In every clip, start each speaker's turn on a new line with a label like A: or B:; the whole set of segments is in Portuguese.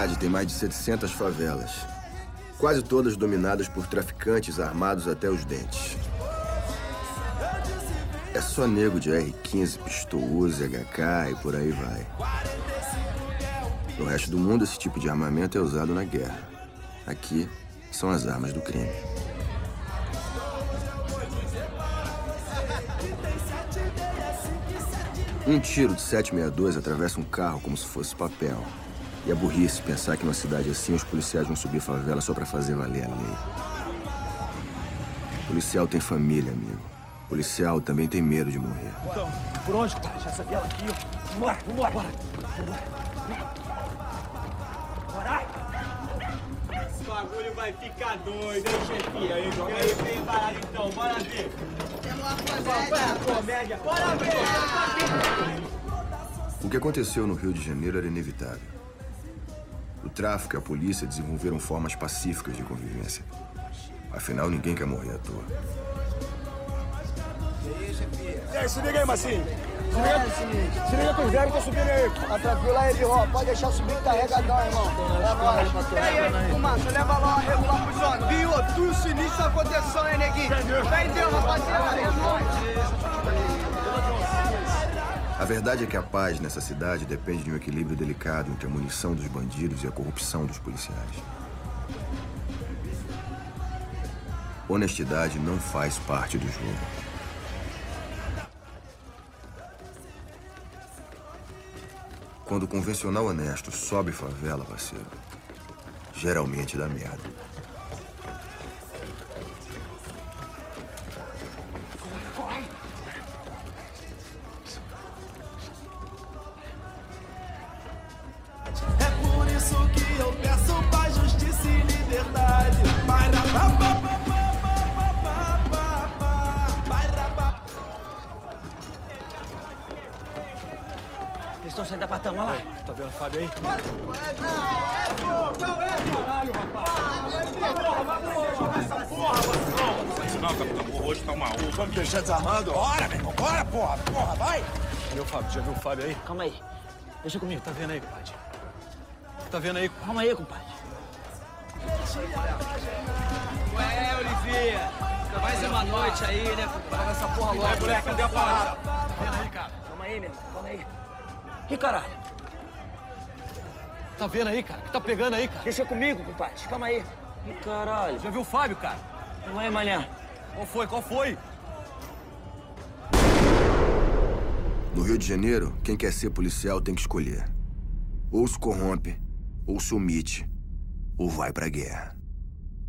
A: Cidade tem mais de 700 favelas. Quase todas dominadas por traficantes armados até os dentes. É só nego de R-15, pistol Uzi, HK e por aí vai. No resto do mundo, esse tipo de armamento é usado na guerra. Aqui, são as armas do crime. Um tiro de 762 atravessa um carro como se fosse papel. E é burrice pensar que numa cidade assim os policiais vão subir favela só pra fazer valer a lei. Policial tem família, amigo. Policial também tem medo de morrer.
B: Então, por onde, cara? Essa viela aqui, ó. Vambora, vambora, bora. Bora.
C: Esse bagulho vai ficar doido, hein, chefia? Aí, joga aí, preparado então, bora ver. Qual é a comédia? Bora ver!
A: O que aconteceu no Rio de Janeiro era inevitável. O tráfico e a polícia desenvolveram formas pacíficas de convivência. Afinal, ninguém quer morrer à toa.
B: E aí, se liga aí, Massinho. Se liga, se liga com os velhos que estão subindo aí.
D: Tá tranquilo aí, Birro. Pode deixar subir carregadão, irmão. É nóis.
E: E aí, fumaça, leva lá, regular pro zona. Viu? Tudo sinistro acontecendo, hein, neguinho? Vendeu, rapaziada. É.
A: Verdade é que a paz nessa cidade depende de um equilíbrio delicado entre a munição dos bandidos e a corrupção dos policiais. Honestidade não faz parte do jogo. Quando o convencional honesto sobe favela, parceiro, geralmente dá merda.
F: Deixa comigo.
B: Tá vendo aí, compadre? Tá vendo aí?
F: Calma aí, compadre.
C: Ué, Olivia. Mais uma noite aí, né? Paga essa porra logo. É, moleque, cadê a parada?
B: Tá vendo aí, cara?
F: Calma aí, meu. Calma aí. Ih, caralho.
B: Tá vendo aí, cara? O que tá pegando aí, cara?
F: Deixa comigo, compadre. Calma aí. Ih, caralho.
B: Já viu o Fábio, cara?
F: Calma aí, mané.
B: Qual foi? Qual foi?
A: No Rio de Janeiro, quem quer ser policial tem que escolher. Ou se corrompe, ou se omite, ou vai pra guerra.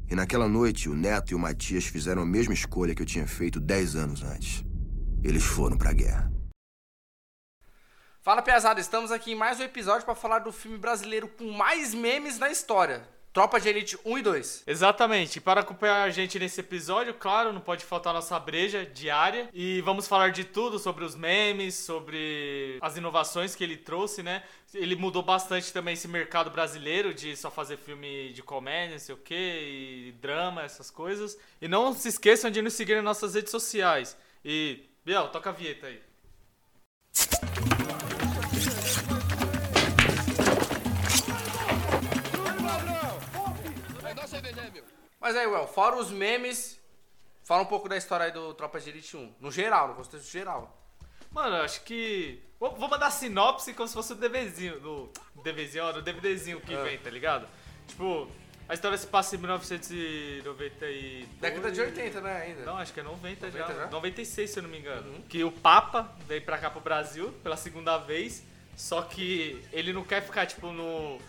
A: E naquela noite, o Neto e o Matias fizeram a mesma escolha que eu tinha feito dez anos antes. Eles foram pra guerra.
G: Fala, pesada, estamos aqui em mais um episódio para falar do filme brasileiro com mais memes na história. Tropa de Elite 1 e 2.
H: Exatamente. Para acompanhar a gente nesse episódio, claro, não pode faltar nossa breja diária. E vamos falar de tudo sobre os memes, sobre as inovações que ele trouxe, né? Ele mudou bastante também esse mercado brasileiro de só fazer filme de comédia, não sei o quê, e drama, essas coisas. E não se esqueçam de nos seguir nas nossas redes sociais. E, Biel, toca a vinheta aí.
G: Mas aí, Well, fora os memes, fala um pouco da história aí do Tropa de Elite 1. No geral, no contexto geral.
H: Mano, eu acho que. Vou vou mandar sinopse como se fosse o DVzinho. Do DVzinho, ó, do DVDzinho que
G: Ah.
H: vem, tá ligado? Tipo, a história se passa em 1992.
G: Década de 80, né, ainda?
H: Não, acho que é 90,
G: 90
H: já.
G: já?
H: 96, se eu não me engano. Que o Papa veio pra cá pro Brasil pela segunda vez. Só que ele não quer ficar, tipo, no,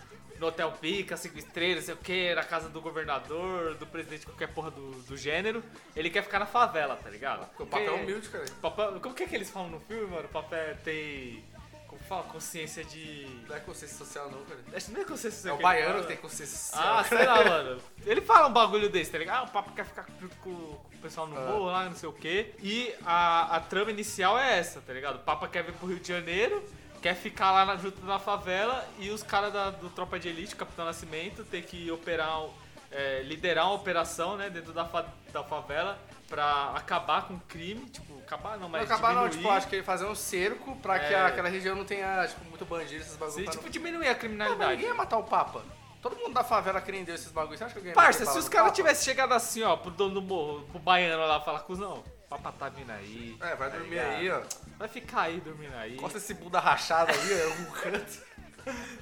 H: no Hotel Pica, cinco estrelas, sei o que, na casa do governador, do presidente, qualquer porra do, do gênero. Ele quer ficar na favela, tá ligado?
G: Porque o Papa é humilde, cara.
H: Papa- como que é que eles falam no filme, mano? O Papa é- tem. Como fala? Consciência de.
G: Não é consciência social, não, cara.
H: Acho que não é consciência
G: É
H: social.
G: o
H: que ele
G: baiano que tem consciência social.
H: Ah, sei lá, mano. Ele fala um bagulho desse, tá ligado? Ah, o Papa quer ficar com, o pessoal no
G: Ah.
H: morro lá, não sei o quê. E a, a trama inicial é essa, tá ligado? O Papa quer vir pro Rio de Janeiro, quer ficar lá na, junto na favela e os caras da- do Tropa de Elite, Capitão Nascimento, tem que operar, é, liderar uma operação, né, dentro da, fa- da favela pra acabar com o crime, tipo, acabar não, mas
G: Não acabar não,
H: diminuir.
G: tipo, acho que ele fazer um cerco pra que
H: É.
G: aquela região não tenha, tipo, muito bandido, esses bagulhos.
H: Sim, tipo,
G: não-
H: diminuir a
G: Ah,
H: criminalidade.
G: ninguém ia matar o Papa. Todo mundo da favela crendeu esses bagulhos. Você acha que alguém
H: Parça, se os caras tivessem chegado assim, ó, pro dono do morro, pro baiano lá, falar, cuzão, o Papa tá vindo aí.
G: É, vai
H: tá
G: dormir
H: ligado?
G: aí, ó.
H: Vai ficar aí dormindo aí.
G: Costa esse bunda rachada aí, ó, em algum canto.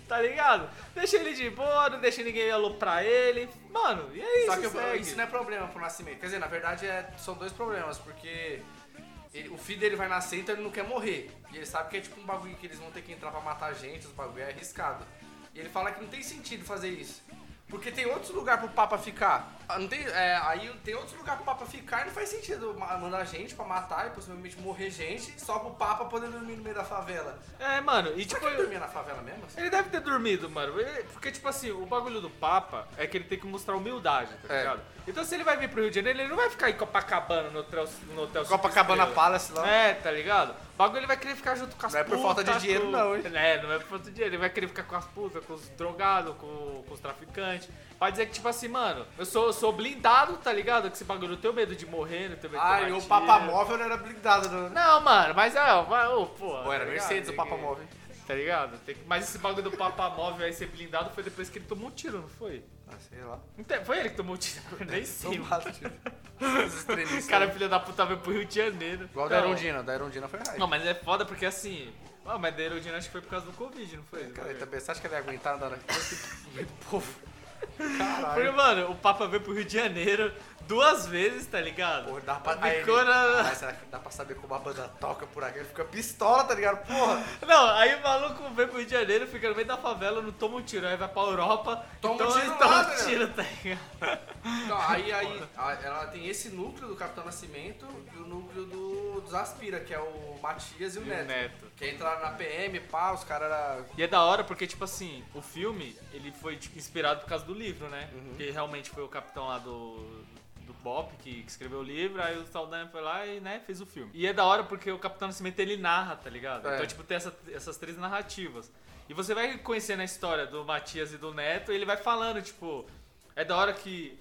H: Tá ligado? Deixa ele de boa, não deixa ninguém aloprar ele. Mano, e é isso,
G: Só que
H: segue.
G: isso não é problema pro nascimento. Quer dizer, na verdade é, são dois problemas, porque ele- o filho dele vai nascer, então ele não quer morrer. E ele sabe que é tipo um bagulho que eles vão ter que entrar pra matar gente, os bagulho é arriscado. E ele fala que não tem sentido fazer isso. Porque tem outros lugares pro Papa ficar. Ah, Não tem, é, aí tem outros lugares pro Papa ficar e não faz sentido ma- mandar gente pra matar e possivelmente morrer gente só pro Papa poder dormir no meio da favela.
H: É, mano, e tipo.
G: ele dormia na favela mesmo? assim?
H: Ele deve ter dormido, mano. Ele- Porque, tipo assim, o bagulho do Papa é que ele tem que mostrar humildade, tá
G: É.
H: ligado? Então, se ele vai vir pro Rio de Janeiro, ele não vai ficar em Copacabana, no hotel, no hotel
G: Copacabana. Palace lá.
H: É, tá ligado? O bagulho ele vai querer ficar junto com as
G: Não é por
H: putas,
G: falta de dinheiro,
H: com-
G: não, hein?
H: É, não é por falta de dinheiro. Ele vai querer ficar com as putas, com os drogados, com, com os traficantes. Pra dizer que, tipo assim, mano, eu sou, sou blindado, tá ligado? Que esse bagulho, eu não tenho medo de morrer, não tenho medo
G: Ah,
H: de
G: e
H: tomar
G: o. Papa Móvel não era blindado. Não,
H: Não, mano, mas é, vai, ô, pô.
G: Ou era
H: tá?
G: Mercedes o Papa Móvel.
H: Tá ligado? Tem que- Mas esse bagulho do Papa Móvel aí ser blindado foi depois que ele tomou um tiro, não foi?
G: Ah, sei lá.
H: Tem- Foi ele que tomou o tiro, eu nem sei.
G: Tomado, tio. Os extremistas.
H: O cara, filho da puta, veio pro Rio de Janeiro.
G: Igual da
H: Não.
G: Erundina, da Erundina foi raiva.
H: Não, mas é foda porque assim. Ah, mas da Erundina acho que foi por causa do Covid, não foi?
G: Cara, também, você acha que ele ia aguentar andar aqui no meio povo?
H: Porque,
G: Caralho.
H: mano, o Papa veio pro Rio de Janeiro duas vezes, tá ligado?
G: Porra, dá pra,
H: Ficou
G: aí,
H: na-
G: Mas será que dá pra saber como a banda toca por aqui? Ele fica pistola, tá ligado? Porra.
H: Não, aí o maluco veio pro Rio de Janeiro, fica no meio da favela, não toma um tiro, aí vai pra Europa,
G: Toma
H: então
G: um tiro
H: ele
G: lá,
H: toma
G: né?
H: um tiro, tá ligado?
G: Então, aí, aí ela tem esse núcleo do Capitão Nascimento e o núcleo do, dos Aspira, que é o Matias e o
H: E o
G: Neto.
H: Neto.
G: Que entraram na PM, pá, os caras eram...
H: E é da hora porque, tipo assim, o filme, ele foi tipo, inspirado por causa do livro, né? Porque realmente foi o capitão lá do, do Bop que, que escreveu o livro, aí o Saldanha foi lá e, né, fez o filme. E é da hora porque o Capitão Nascimento, ele narra, tá ligado?
G: É.
H: Então, tipo, tem essa- essas três narrativas. E você vai conhecendo a história do Matias e do Neto, e ele vai falando, tipo... É da hora que...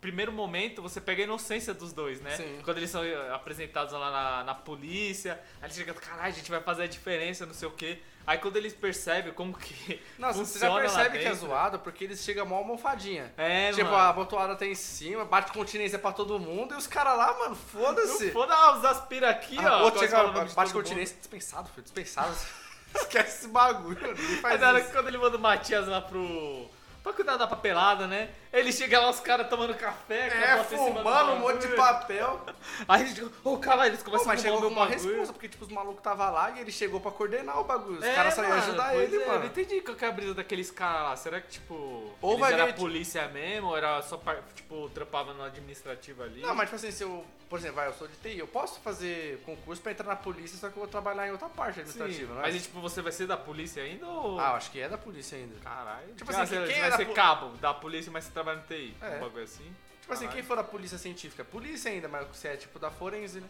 H: Primeiro momento, você pega a inocência dos dois, né?
G: Sim.
H: Quando eles são eh, apresentados lá na, na polícia, aí eles chegam, caralho, a gente vai fazer a diferença, não sei o quê. Aí quando eles percebem como que
G: Nossa, você já percebe que é zoado porque eles chegam mó almofadinha.
H: É,
G: tipo,
H: mano.
G: a botoada tá em cima, bate continência pra todo mundo e os caras lá, mano, foda-se.
H: Não foda ah, os aspira aqui,
G: Ah,
H: ó.
G: outro chega, bate
H: todo mundo.
G: continência, dispensado, filho, dispensado. Esquece esse bagulho,
H: Aí
G: faz
H: na hora
G: isso.
H: que quando ele manda o Matias lá pro. Pra cuidar da papelada, né? Ele chega lá, os caras tomando café,
G: É,
H: do
G: fumando um monte de papel.
H: Aí a gente, ô, caralho, eles
G: Pô,
H: começam
G: mas
H: a
G: chegou com
H: o
G: uma
H: bagulho.
G: responsa, porque tipo, os malucos tava lá e ele chegou pra coordenar o bagulho. Os
H: É,
G: caras
H: mano,
G: ajudar ele,
H: é, Eu não
G: mano.
H: entendi qual que é a brisa daqueles caras lá. Será que, tipo,
G: Ou vai
H: era
G: ver, tipo-
H: polícia mesmo? Ou era só, tipo, trampava no administrativo ali?
G: Não, mas tipo assim, se eu, por exemplo, vai, eu sou de TI, eu posso fazer concurso pra entrar na polícia, só que eu vou trabalhar em outra parte
H: Sim,
G: administrativa, né?
H: Mas, e, tipo, você vai ser da polícia ainda ou...
G: Ah, eu acho que é da polícia ainda.
H: Caralho.
G: Tipo assim, quem
H: vai
G: era
H: ser
G: po-
H: cabo da polícia, mas você trabalha no TI.
G: É.
H: Um bagulho assim.
G: Tipo assim, quem for da polícia científica, é polícia ainda, mas você é tipo da forense, né?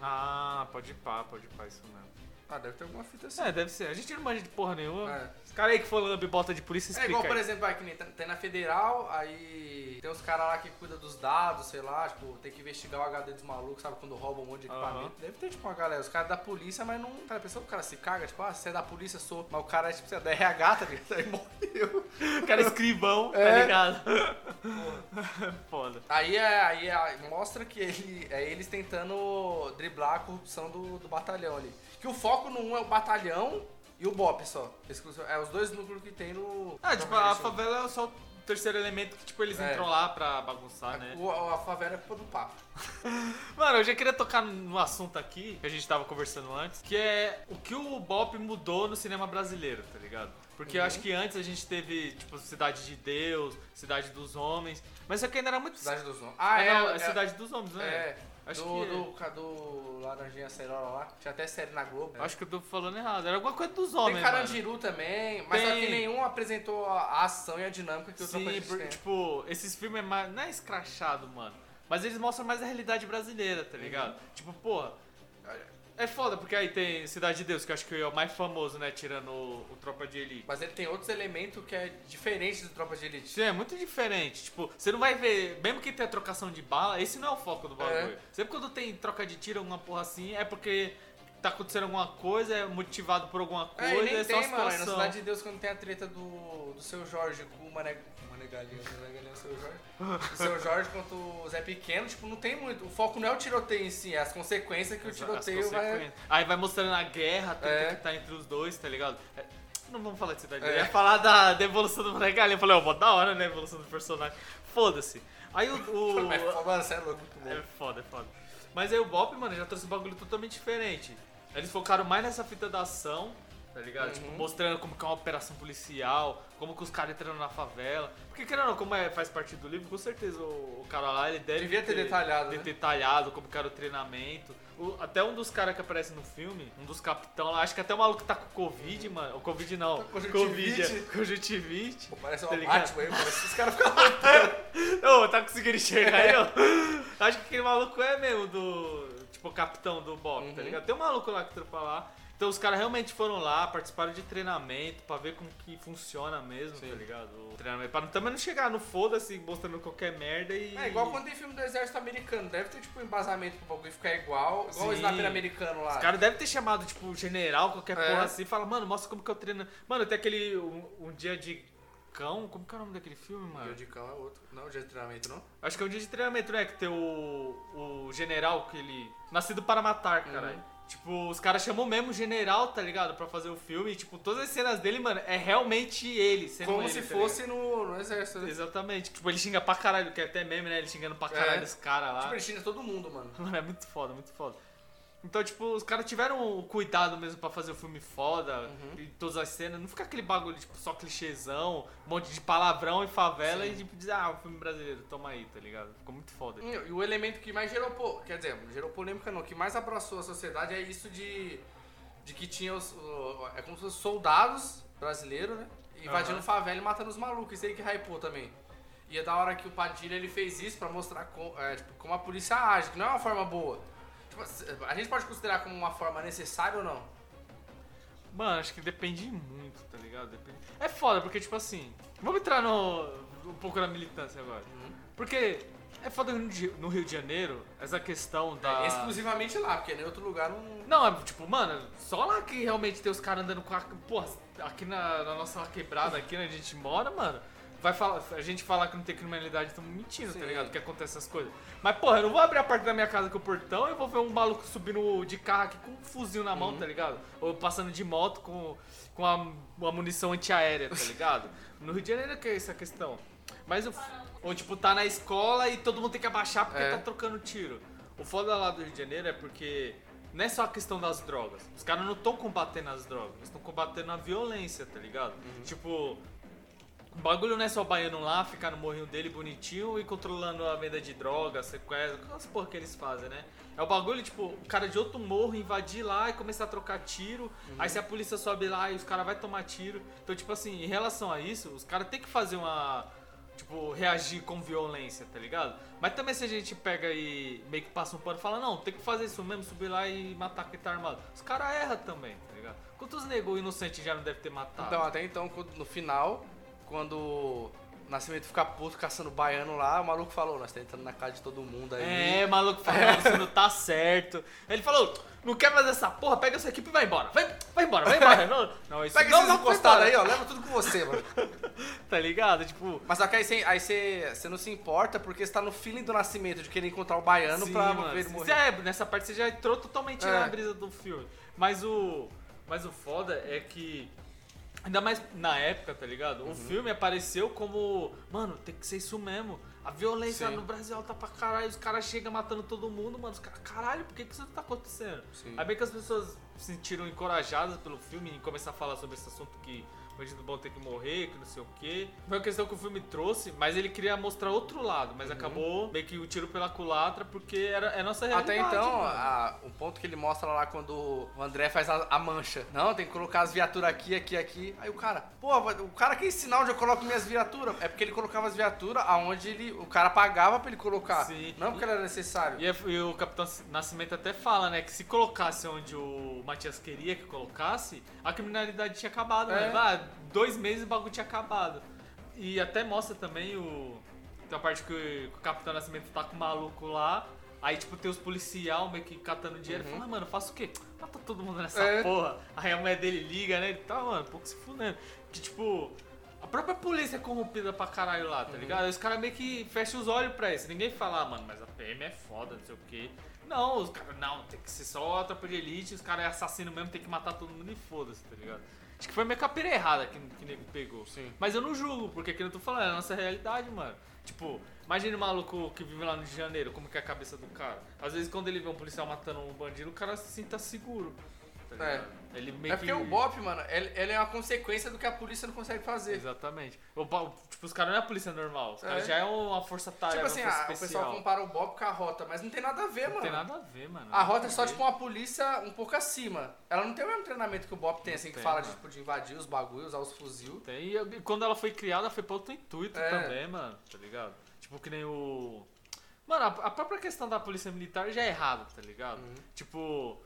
H: Ah, pode ir pá, pode ir pá, isso mesmo.
G: Ah, deve ter alguma fita assim.
H: É, deve ser. A gente não manja de porra nenhuma.
G: É.
H: Os caras aí que for lambe bota de polícia,
G: É
H: explica
G: igual, por
H: aí.
G: exemplo, nem tem na federal, aí tem os caras lá que cuidam dos dados, sei lá, tipo, tem que investigar o HD dos malucos, sabe, quando roubam um monte de equipamento.
H: Aham.
G: Deve ter, tipo, uma galera, os caras da polícia, mas não. Cara, pensou que o cara se caga, tipo, ah, você é da polícia, sou. Mas o cara é, tipo, você é da RH, tá ligado? Aí morreu.
H: O cara é escrivão, tá
G: É.
H: ligado? Foda.
G: Aí, é, aí é- mostra que ele, é eles tentando driblar a corrupção do, do batalhão ali. Que o foco no um é o batalhão e o BOP só. É os dois núcleos que tem no.
H: Ah, tipo, a favela é só o terceiro elemento que, tipo, eles
G: É.
H: entram lá pra bagunçar, né?
G: O- a favela é culpa do papo.
H: Mano, eu já queria tocar no assunto aqui, que a gente tava conversando antes, que é o que o Bop mudou no cinema brasileiro, tá ligado? Porque eu
G: Uhum.
H: acho que antes a gente teve, tipo, Cidade de Deus, Cidade dos Homens, mas só que ainda era muito...
G: Cidade dos Homens. Ah, é,
H: não,
G: é-
H: Cidade dos Homens, né?
G: É.
H: Acho
G: do,
H: que-
G: do, ca- do Laranjinha Cerola lá. Tinha até série na Globo.
H: Acho que eu tô falando errado, era alguma coisa dos
G: Tem
H: homens, mano.
G: Carandiru também, mas
H: Tem.
G: que nenhum apresentou a ação e a dinâmica que o Tropa de
H: Sim, porque,
G: tem.
H: tipo, esses filmes é mais, não é escrachado, mano. Mas eles mostram mais a realidade brasileira, tá ligado?
G: Uhum.
H: Tipo, porra, É foda, porque aí tem Cidade de Deus, que eu acho que é o mais famoso, né? Tirando o, o Tropa de Elite.
G: Mas ele tem outros elementos que é diferente do Tropa de Elite.
H: Sim, é muito diferente. Tipo, você não vai ver, mesmo que tenha trocação de bala, esse não é o foco do bagulho.
G: É.
H: Sempre quando tem troca de tiro, alguma porra assim, é porque tá acontecendo alguma coisa, é motivado por alguma coisa,
G: É, e
H: é,
G: nem
H: só
G: tem,
H: a
G: mano. Na
H: situação.
G: Cidade de Deus, quando tem a treta do, do seu Jorge com o Mané. Mané Galinha, Mané Galinha, seu Jorge. O seu Jorge contra o Zé Pequeno, tipo, não tem muito. O foco não é o tiroteio em si, é as consequências que o
H: As
G: tiroteio vai.
H: Aí vai mostrando a guerra, a treta
G: É.
H: que tá entre os dois, tá ligado? É, não vamos falar de Cidade de
G: É.
H: Deus, ia falar da, da evolução do Mané Galinha. Eu falei, ó, mó da hora, né, a evolução do personagem. Foda-se. Aí o... o
G: mano, você é louco,
H: É foda, é foda. Mas aí o Bop, mano, já trouxe um bagulho totalmente diferente. Eles focaram mais nessa fita da ação, tá ligado?
G: Uhum.
H: Tipo, mostrando como que é uma operação policial, como que os caras entram na favela. Porque, querendo ou não, como é, faz parte do livro, com certeza o, o cara lá, ele deve
G: Devia ter detalhado,
H: ter
G: né?
H: detalhado como que era o treinamento. O- até um dos caras que aparece no filme, um dos capitão lá, acho que até o maluco tá com Covid, mano. O Covid não,
G: Conjuntivite.
H: Covid, é, conjuntivite.
G: Parece
H: Tá
G: uma? Batman aí, parece que os caras ficam
H: Ô, tá conseguindo enxergar aí, ó? Acho que aquele maluco é mesmo do. Tipo, o capitão do Bob,
G: Uhum.
H: tá ligado? Tem um maluco lá que trampa lá. Então os caras realmente foram lá, participaram de treinamento pra ver como que funciona mesmo, tá ligado? O treinamento. Pra também não chegar no foda-se, mostrando qualquer merda e.
G: É igual quando tem filme do exército americano, deve ter tipo um embasamento pro bagulho ficar igual, igual o
H: Sim.
G: sniper americano lá.
H: Os caras devem ter chamado, tipo, general, qualquer
G: É.
H: porra assim, e fala, mano, mostra como que eu treino. Mano, tem aquele. Um, um dia de cão. Como que é o nome daquele filme, mano?
G: Dia de cão é outro. Não, dia de treinamento não?
H: Acho que é um dia de treinamento, né? Que tem o, o general que ele. Nascido para matar,
G: Uhum.
H: caralho. Tipo, os caras chamam mesmo o general, tá ligado? Pra fazer o filme. E, tipo, todas as cenas dele, mano, é realmente ele. sendo
G: Como
H: ele,
G: se
H: tá
G: fosse no, no exército. Né?
H: Exatamente. Tipo, ele xinga pra caralho, que é até meme, né? Ele xingando pra caralho
G: É.
H: os caras lá.
G: Tipo, ele xinga todo mundo, mano.
H: Mano, é muito foda, muito foda. Então, tipo, os caras tiveram o cuidado mesmo pra fazer o filme foda,
G: Uhum.
H: e todas as cenas. Não fica aquele bagulho, tipo, só clichêzão, um monte de palavrão e favela
G: Sim.
H: e, tipo, dizer, ah, o filme brasileiro, toma aí, tá ligado? Ficou muito foda.
G: Hum, E o elemento que mais gerou, po- quer dizer, gerou polêmica não, que mais abraçou a sociedade é isso de, de que tinha os, o- é como se fossem soldados brasileiros, né? Invadindo
H: Aham.
G: favela e matando os malucos, isso aí que hypou também. E é da hora que o Padilha ele fez isso pra mostrar co- é, tipo, como a polícia age, que não é uma forma boa. A gente pode considerar como uma forma necessária ou não?
H: Mano, acho que depende muito, tá ligado? Depende... É foda, porque, tipo assim. Vamos entrar no, um pouco na militância agora.
G: Uhum.
H: Porque é foda no Rio- no Rio de Janeiro, essa questão da.
G: É, exclusivamente lá, porque em outro lugar não.
H: Não, é tipo, mano, só lá que realmente tem os caras andando com a. Porra, aqui na, na nossa quebrada, aqui onde a gente mora, mano. Vai falar, a gente falar que não tem criminalidade, estamos mentindo,
G: Sim.
H: tá ligado? Que acontece essas coisas. Mas, porra, eu não vou abrir a porta da minha casa com o portão e vou ver um maluco subindo de carro aqui com um fuzil na
G: Uhum.
H: mão, tá ligado? Ou passando de moto com, com a, uma munição antiaérea, tá ligado? No Rio de Janeiro que é essa questão. Mas, o, ou tipo, tá na escola e todo mundo tem que abaixar porque
G: É.
H: tá trocando tiro. O foda lá do Rio de Janeiro é porque não é só a questão das drogas. Os caras não estão combatendo as drogas, eles estão combatendo a violência, tá ligado? Tipo, o bagulho não é só o baiano lá, ficar no morrinho dele bonitinho e controlando a venda de drogas, sequestro, aquelas porra que eles fazem, né? É o bagulho, tipo, o cara de outro morro invadir lá e começar a trocar tiro. Aí se a polícia sobe lá e os caras vão tomar tiro. Então, tipo assim, em relação a isso, os caras têm que fazer uma. Tipo, reagir com violência, tá ligado? Mas também se a gente pega e meio que passa um pano e fala, não, tem que fazer isso mesmo, subir lá e matar quem tá armado. Os caras erram também, tá ligado? Quantos negros inocentes já não deve ter matado?
G: Então, até então, no final, quando o Nascimento fica puto caçando baiano lá, o maluco falou, nós tá entrando na casa de todo mundo aí.
H: É, maluco falando, você não tá certo. Ele falou, não quer fazer essa porra, pega essa equipe e vai embora. Vai, vai embora, vai embora. Não, não isso
G: Pega
H: não,
G: esses encostados aí, ó, leva tudo com você, mano.
H: Tá ligado? Tipo,
G: Mas só que aí você aí você- você não se importa porque você tá no feeling do nascimento de querer encontrar o baiano
H: sim,
G: pra
H: mano,
G: ver ele
H: você-
G: morrer.
H: é, nessa parte você já entrou totalmente
G: É.
H: na brisa do filme. Mas o, mas o foda é que, ainda mais na época, tá ligado?
G: Uhum.
H: O filme apareceu como, mano, tem que ser isso mesmo. A violência
G: Sim.
H: no Brasil alta pra caralho, os caras chegam matando todo mundo, mano. Os caras, caralho, por que, que isso tá acontecendo?
G: Sim.
H: Aí bem que as pessoas sentiram encorajadas pelo filme em começar a falar sobre esse assunto que o bandido bom tem que morrer, que não sei o quê. Foi uma questão que o filme trouxe, mas ele queria mostrar outro lado, mas acabou meio que o tiro pela culatra porque era é nossa realidade.
G: Até então, a- o ponto que ele mostra lá quando o André faz a, a mancha. Não, tem que colocar as viaturas aqui, aqui, aqui. Aí o cara, pô, o cara quer ensinar onde eu coloco minhas viaturas. É porque ele colocava as viaturas aonde ele, o cara pagava pra ele colocar.
H: Sim.
G: Não porque era necessário.
H: E, é- e o Capitão Nascimento até fala, né, que se colocasse onde o Matias queria que colocasse, a criminalidade tinha acabado,
G: É.
H: né? Ah, dois meses o bagulho tinha acabado. E até mostra também o. Tem a parte que o Capitão Nascimento tá com o maluco lá. Aí, tipo, tem os policial meio que catando dinheiro e fala, ah, mano, faço o quê? Mata todo mundo nessa
G: Uhum. É.
H: porra. Aí a mulher dele liga, né? Ele tá, mano, pouco se fudendo. Que, tipo, a própria polícia é corrompida pra caralho lá,
G: Uhum.
H: tá ligado? Aí os caras meio que fecham os olhos pra isso. Ninguém fala, ah, mano, mas a PM é foda, não sei o quê. Não, os caras, não, tem que ser só a tropa de elite, os caras é assassino mesmo, tem que matar todo mundo e foda-se, tá ligado? Acho que foi meio que a pera errada que, que o nego pegou.
G: Sim.
H: Mas eu não julgo, porque que eu tô falando, é a nossa realidade, mano. Tipo, imagine o maluco que vive lá no Rio de Janeiro, como que é a cabeça do cara. Às vezes quando ele vê um policial matando um bandido, o cara se sinta seguro. Tá
G: É.
H: ligado? Ele meio
G: É porque
H: que...
G: o BOP, mano, ele, ele é uma consequência do que a polícia não consegue fazer.
H: Exatamente. O, tipo, os caras não é a polícia normal, os
G: É.
H: caras já é uma força tarefa,
G: Tipo assim,
H: força
G: ah, o pessoal compara o BOP com a rota, mas não tem nada a ver,
H: Não
G: mano.
H: tem nada a ver, mano.
G: A rota é só
H: a
G: tipo uma polícia um pouco acima. Ela não tem o mesmo treinamento que o BOP tem, assim, que
H: tem,
G: fala de, tipo, de invadir os bagulhos, usar os fuzil.
H: Tem, e e quando ela foi criada, foi pra outro intuito
G: É.
H: também, mano, tá ligado? Tipo, que nem o... Mano, a, a própria questão da polícia militar já é errada, tá ligado?
G: Uhum.
H: Tipo,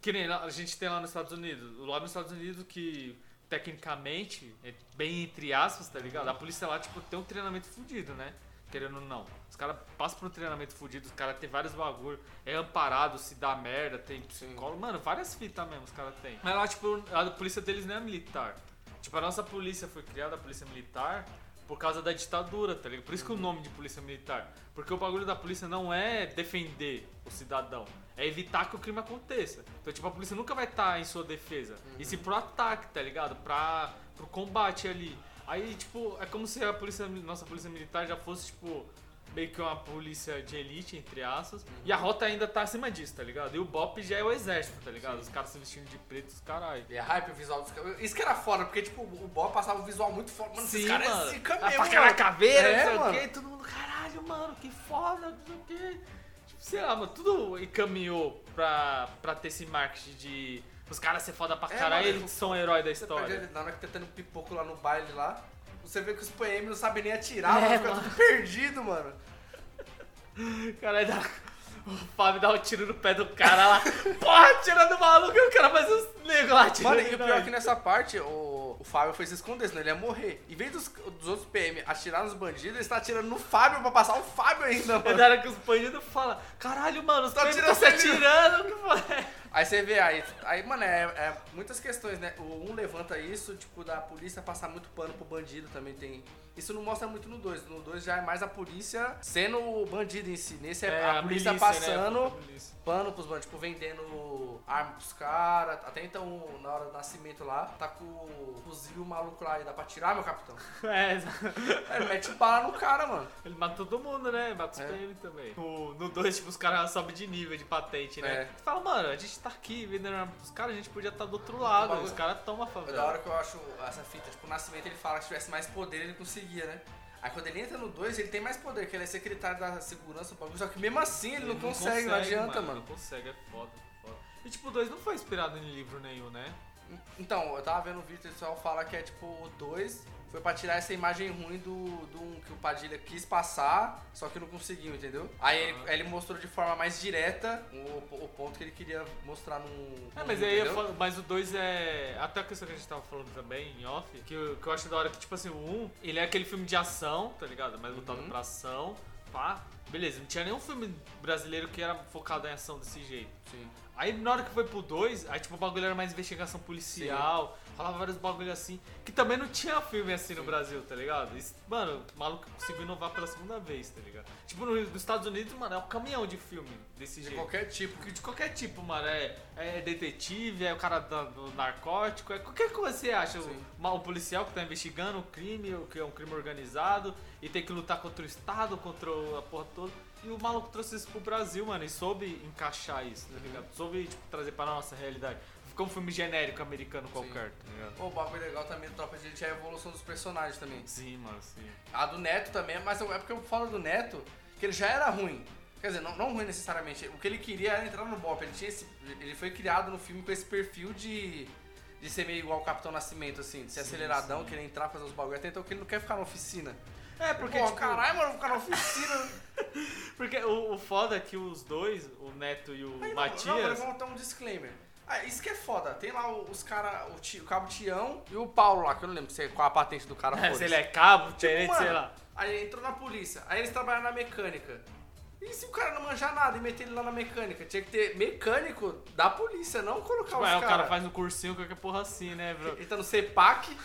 H: que nem a gente tem lá nos Estados Unidos. Lá nos Estados Unidos que, tecnicamente, é bem entre aspas, tá ligado? A polícia lá, tipo, tem um treinamento fudido, né? Querendo ou não. Os caras passam por um treinamento fudido, os caras têm vários bagulho, é amparado, se dá merda, tem psicólogo. Mano, várias fitas mesmo os caras têm. Mas lá, tipo, a polícia deles não é militar. Tipo, a nossa polícia foi criada, a polícia militar, por causa da ditadura, tá ligado? Por isso que o nome de polícia militar. Porque o bagulho da polícia não é defender o cidadão, é evitar que o crime aconteça. Então, tipo, a polícia nunca vai estar em sua defesa. E se pro ataque, tá ligado? Pra, pro combate ali. Aí, tipo, é como se a polícia, nossa polícia militar já fosse, tipo, meio que uma polícia de elite, entre aspas. E a rota ainda tá acima disso, tá ligado? E o BOP já é o exército, tá ligado? Os caras se vestindo de preto, os caralho.
G: E é hype o visual dos caras. Isso que era foda, porque, tipo, o BOP passava um visual muito foda. Mano, esses caras é zica
H: A
G: mesmo,
H: faca na
G: mano.
H: caveira,
G: É,
H: não sei o
G: mano.
H: quê. Todo mundo, caralho, mano, que foda, não sei o quê. Tipo, sei lá, mano, tudo encaminhou pra, pra ter esse marketing de os caras ser foda pra
G: É,
H: caralho,
G: mano,
H: eles são o herói da história.
G: perde- Na hora que tá tendo pipoco lá no baile lá, você vê que os PM não sabem nem atirar,
H: É,
G: mano, fica
H: mano.
G: tudo perdido, mano.
H: Caralho, dá... o Fábio dá um tiro no pé do cara lá. Porra, tirando o maluco, e o cara faz uns negros lá tirando.
G: Mano, e o pior é que nessa parte, o, o Fábio foi se esconder, senão ele ia morrer. Em vez dos, dos outros PM atirar nos bandidos, ele está atirando no Fábio pra passar o Fábio ainda,
H: É
G: mano.
H: da hora que os bandidos falam, caralho, mano, os
G: Tá
H: caras estão se
G: ele."
H: atirando, o que foi?
G: Aí você vê, aí, aí mano, é, é muitas questões, né? O um levanta isso, tipo, da polícia passar muito pano pro bandido também tem. Isso não mostra muito no 2. No 2 já é mais a polícia sendo o bandido em si. Nesse é,
H: É,
G: a,
H: a
G: polícia
H: né?
G: passando
H: A polícia.
G: pano pros bandidos, tipo, vendendo arma pros caras. Até então, na hora do nascimento lá, tá com o fuzil maluco lá e dá pra tirar, meu capitão.
H: É,
G: Aí ele mete bala no cara, mano.
H: Ele mata todo mundo, né? Mata os
G: É.
H: PM também. No- No 2, tipo, os caras sobem de nível de patente, né?
G: É.
H: Você fala, mano, a gente tá aqui vendendo arma pros caras, a gente podia estar do outro lado.
G: bagulho-
H: Os caras tomam a
G: É da hora que eu acho essa fita, tipo, o Nascimento ele fala que se tivesse mais poder ele conseguia, né? Aí quando ele entra no 2, ele tem mais poder, que ele é secretário da segurança, o bagulho, só que mesmo assim ele, não, consegue, não adianta, mano.
H: Não consegue, é foda, foda. E tipo, o 2 não foi inspirado em livro nenhum, né?
G: Então, eu tava vendo o vídeo, o pessoal fala que é tipo o 2 foi pra tirar essa imagem ruim do, do que o Padilha quis passar, só que não conseguiu, entendeu? Aí ele, aí ele mostrou de forma mais direta o, o ponto que ele queria mostrar num.
H: É, mas aí falo- mas o 2 é. Até a questão que a gente tava falando também em off, que eu, que eu acho da hora que, tipo assim, o 1, um, ele é aquele filme de ação, tá ligado? Mais voltado
G: Uhum.
H: pra ação, pá. Beleza, não tinha nenhum filme brasileiro que era focado em ação desse jeito.
G: Sim.
H: Aí na hora que foi pro 2, aí tipo o bagulho era mais investigação policial, falava vários bagulho assim, que também não tinha filme assim no Brasil, tá ligado? Isso- mano, o maluco conseguiu inovar pela segunda vez, tá ligado? Tipo, no- nos Estados Unidos, mano, é um caminhão de filme desse
G: De
H: jeito.
G: qualquer tipo.
H: De qualquer tipo, mano. É, é detetive, é o cara do narcótico, é qualquer coisa que você acha. O,
G: Sim.
H: ma- o policial que tá investigando o crime, o que é um crime organizado, e tem que lutar contra o Estado, contra o- a porra toda. E o maluco trouxe isso pro Brasil, mano, e soube encaixar isso, tá ligado? Soube, tipo, trazer pra nossa realidade. Ficar um filme genérico americano qualquer, tá ligado?
G: Pô, o bagulho legal também do Tropa de Elite é a evolução dos personagens também.
H: Sim, mano, sim.
G: A do Neto também, mas é porque eu falo do Neto, que ele já era ruim. Quer dizer, não, não ruim necessariamente. O que ele queria era entrar no Bop. Ele, tinha esse, ele foi criado no filme com esse perfil de, de ser meio igual o Capitão Nascimento, assim, de ser aceleradão, querer entrar, fazer os bagulho. Até então que ele não quer ficar na oficina.
H: É, porque,
G: Pô,
H: tipo,
G: caralho, mano, vou ficar na oficina.
H: porque o, o foda é que os dois, o Neto e o
G: Aí, não,
H: Matias...
G: Não, mas vamos dar um disclaimer. Ah, isso que é foda. Tem lá os caras, o, o Cabo Tião e o Paulo lá, que eu não lembro se é- qual a patente do cara.
H: É,
G: foda-se.
H: se ele é cabo,
G: Tipo,
H: gerente, sei
G: mano,
H: lá.
G: Aí ele entrou na polícia, aí eles trabalham na mecânica. E se o cara não manjar nada e meter ele lá na mecânica? Tinha que ter mecânico da polícia, não colocar
H: Tipo,
G: os
H: aí o
G: caras.
H: cara faz um cursinho, qualquer porra assim, né, bro?
G: Ele tá no CEPAC.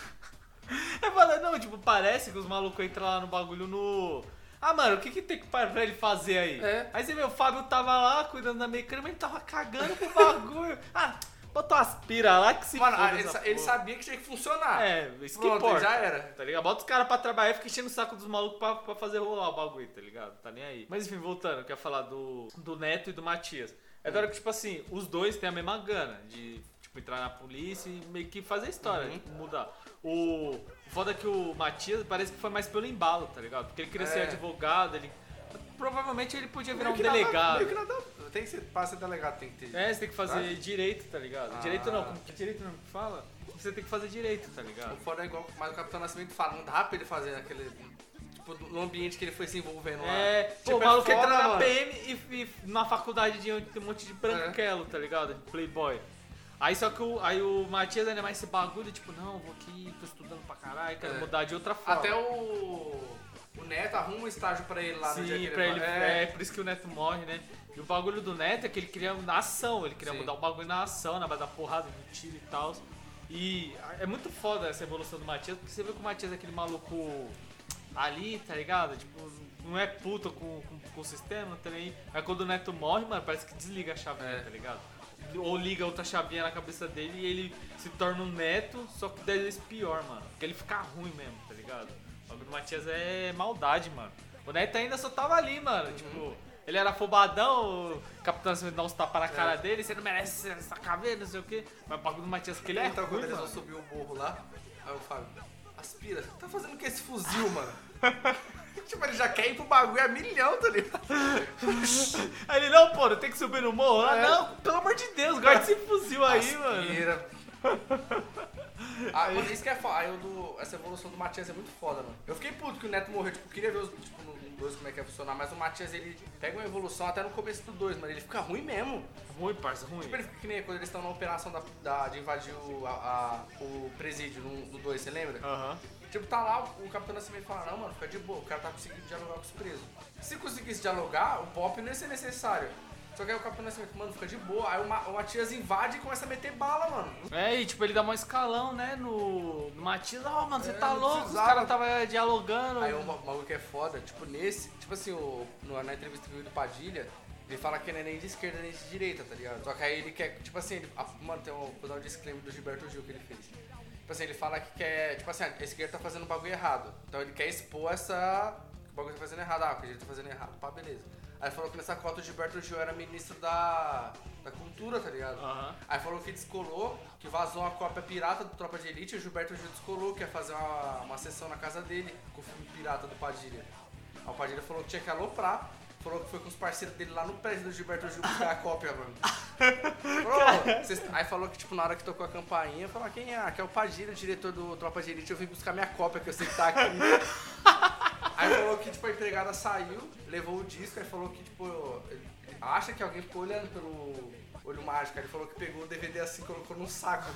H: É foda, não, tipo, parece que os malucos entram lá no bagulho no. Ah, mano, o que, que tem que pra ele fazer aí?
G: É.
H: Aí você vê, o Fábio tava lá cuidando da mecânica, mas ele tava cagando pro bagulho. ah, bota umas pira lá que se
G: Mano, ah, ele, ele sabia que tinha que funcionar.
H: É, isso que importa.
G: já era.
H: Tá ligado? Bota os caras pra trabalhar e fica enchendo o saco dos malucos pra, pra fazer rolar o bagulho, tá ligado? Tá nem aí. Mas enfim, voltando, eu quero falar do, do Neto e do Matias. É da hora que, tipo assim, os dois têm a mesma gana de, tipo, entrar na polícia e meio que fazer a história,
G: Uhum.
H: tipo, mudar. O foda é que o Matias parece que foi mais pelo embalo, tá ligado? Porque ele queria ser
G: É.
H: advogado, ele... Provavelmente ele podia virar um
G: nada-
H: delegado.
G: meio que nada- tem que ser, pra ser delegado tem que ter.
H: É, você tem que fazer
G: Tá?
H: direito, tá ligado?
G: Ah.
H: Direito não, como que direito não fala? Você tem que fazer direito, tá ligado?
G: O foda é igual, mas o Capitão Nascimento fala, não dá pra ele fazer aquele. Tipo, no ambiente que ele foi se envolvendo lá.
H: É,
G: Tipo,
H: pô, o maluco
G: foda,
H: entra na. PM e, e na faculdade de onde tem um monte de branquelo, tá ligado? De playboy. Aí só que o, aí o Matias ainda mais esse bagulho, tipo, não, vou aqui, tô estudando pra caralho, quero
G: É.
H: mudar de outra forma.
G: Até o. O Neto arruma um estágio pra ele lá no dia que
H: Sim,
G: ele
H: pra ele,
G: vai-
H: é. por isso que o Neto morre, né? E o bagulho do Neto é que ele queria na ação, ele queria
G: Sim.
H: mudar o bagulho na ação, na base da porrada, do tiro e tal. E é muito foda essa evolução do Matias, porque você vê que o Matias é aquele maluco ali, tá ligado? Tipo, não é puta com, com, com o sistema, tá nem. Aí quando o Neto morre, mano, parece que desliga a chavinha,
G: É.
H: tá ligado? Ou liga outra chavinha na cabeça dele e ele se torna um neto, só que 10 vezes pior, mano. Porque ele fica ruim mesmo, tá ligado? O bagulho do Matias é maldade, mano. O Neto ainda só tava ali, mano.
G: Uhum.
H: Tipo, ele era afobadão, o Capitão Nascimento dá uns tapas na
G: É.
H: cara dele, você não merece essa caveira, não sei o quê. Mas o bagulho do Matias que ele é
G: então,
H: ruim,
G: quando eles vão
H: mano.
G: subir o morro lá, aí o Fábio, aspira, tá fazendo o que esse fuzil, mano? tipo, ele já quer ir pro bagulho a milhão, tá ligado?
H: Aí ele, não, pô, eu tenho que subir no morro. Ah,
G: É.
H: não, pelo amor de Deus, guarda esse fuzil aí, mano.
G: Aspira. Ah, mano, isso que é foda. Aí o do, essa evolução do Matias é muito foda, mano. Eu fiquei puto que o Neto morreu, tipo, queria ver os, tipo, no 2 como é que ia funcionar, mas o Matias ele pega uma evolução até no começo do 2, mano. Ele fica ruim mesmo.
H: Ruim, parça, ruim.
G: Tipo, ele fica que nem quando eles estão na operação da, da- de invadir o, a- a- o presídio no, no 2, você lembra?
H: Aham.
G: Tipo, tá lá, o, o Capitão Nascimento fala, não, mano, fica de boa, o cara tá conseguindo dialogar com os presos. Se conseguisse dialogar, o pop não ia ser necessário. Só que aí o Capitão Nascimento, mano, fica de boa. Aí o, Ma- o Matias invade e começa a meter bala, mano.
H: É, e tipo, ele dá um escalão, né, no, no Matias. Ó, mano, você
G: É,
H: tá louco, os caras tava dialogando.
G: Aí o maluco que é foda, tipo, nesse, tipo assim, o, no- na entrevista do Padilha, ele fala que não é nem de esquerda nem de direita, tá ligado? Só que aí ele quer, tipo assim, ele, a- mano, tem um, vou dar um disclaimer do Gilberto Gil que ele fez. Tipo assim, ele fala que quer, tipo assim, a esquerda tá fazendo um bagulho errado. Então ele quer expor essa, que o bagulho tá fazendo errado. Ah, que a gente tá fazendo errado, pá, beleza. Aí falou que nessa cota o Gilberto Gil era ministro da, da cultura, tá ligado?
H: Aham.
G: Aí falou que descolou, que vazou uma cópia pirata do Tropa de Elite, e o Gilberto Gil descolou, que ia fazer uma, uma sessão na casa dele com o filme pirata do Padilha. Aí o Padilha falou que tinha que aloprar, falou que foi com os parceiros dele lá no prédio do Gilberto Gil buscar a cópia, mano. Falou, "Cês-" aí falou que, tipo, na hora que tocou a campainha, falou, "Ah, quem é? Aqui é o Padilha, o diretor do Tropa de Elite, eu vim buscar minha cópia, que eu sei que tá aqui. Aí falou que, tipo, a empregada saiu, levou o disco, aí falou que, tipo, acha que alguém ficou olhando pelo olho mágico. Aí ele falou que pegou o DVD assim e colocou num saco.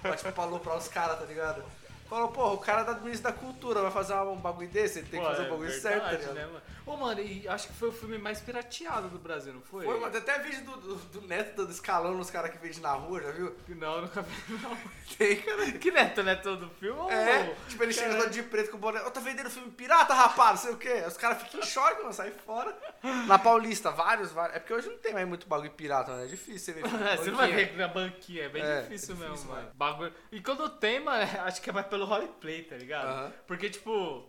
G: Pra, tipo, falou pra os caras, tá ligado? Falou, porra, o cara da ministro da cultura vai fazer um bagulho desse, ele tem que
H: Pô,
G: fazer o
H: é
G: bagulho
H: verdade,
G: certo, tá
H: né, mano? Ô, mano, e acho que foi o filme mais pirateado do Brasil, não foi?
G: Foi, mas tem até vídeo do, do, do Neto dando escalão nos caras que vende na rua, já viu?
H: Não, nunca vi, não.
G: Tem, cara.
H: Que neto, neto do filme?
G: É,
H: ô?
G: tipo, ele chega
H: Caralho.
G: todo de preto com o boné. Ô, tá vendendo filme pirata, rapaz, não sei o quê. Os caras ficam em choque, mano, sai fora. Na Paulista, vários, vários. É porque hoje não tem mais muito bagulho pirata, mano. É difícil você ver.
H: É, você não vai ver na banquinha, é bem
G: É,
H: difícil
G: é
H: mesmo,
G: difícil,
H: mano.
G: mano.
H: Bagulho. E quando tem, mano, acho que é mais pelo roleplay, tá ligado?
G: Aham.
H: Porque, tipo.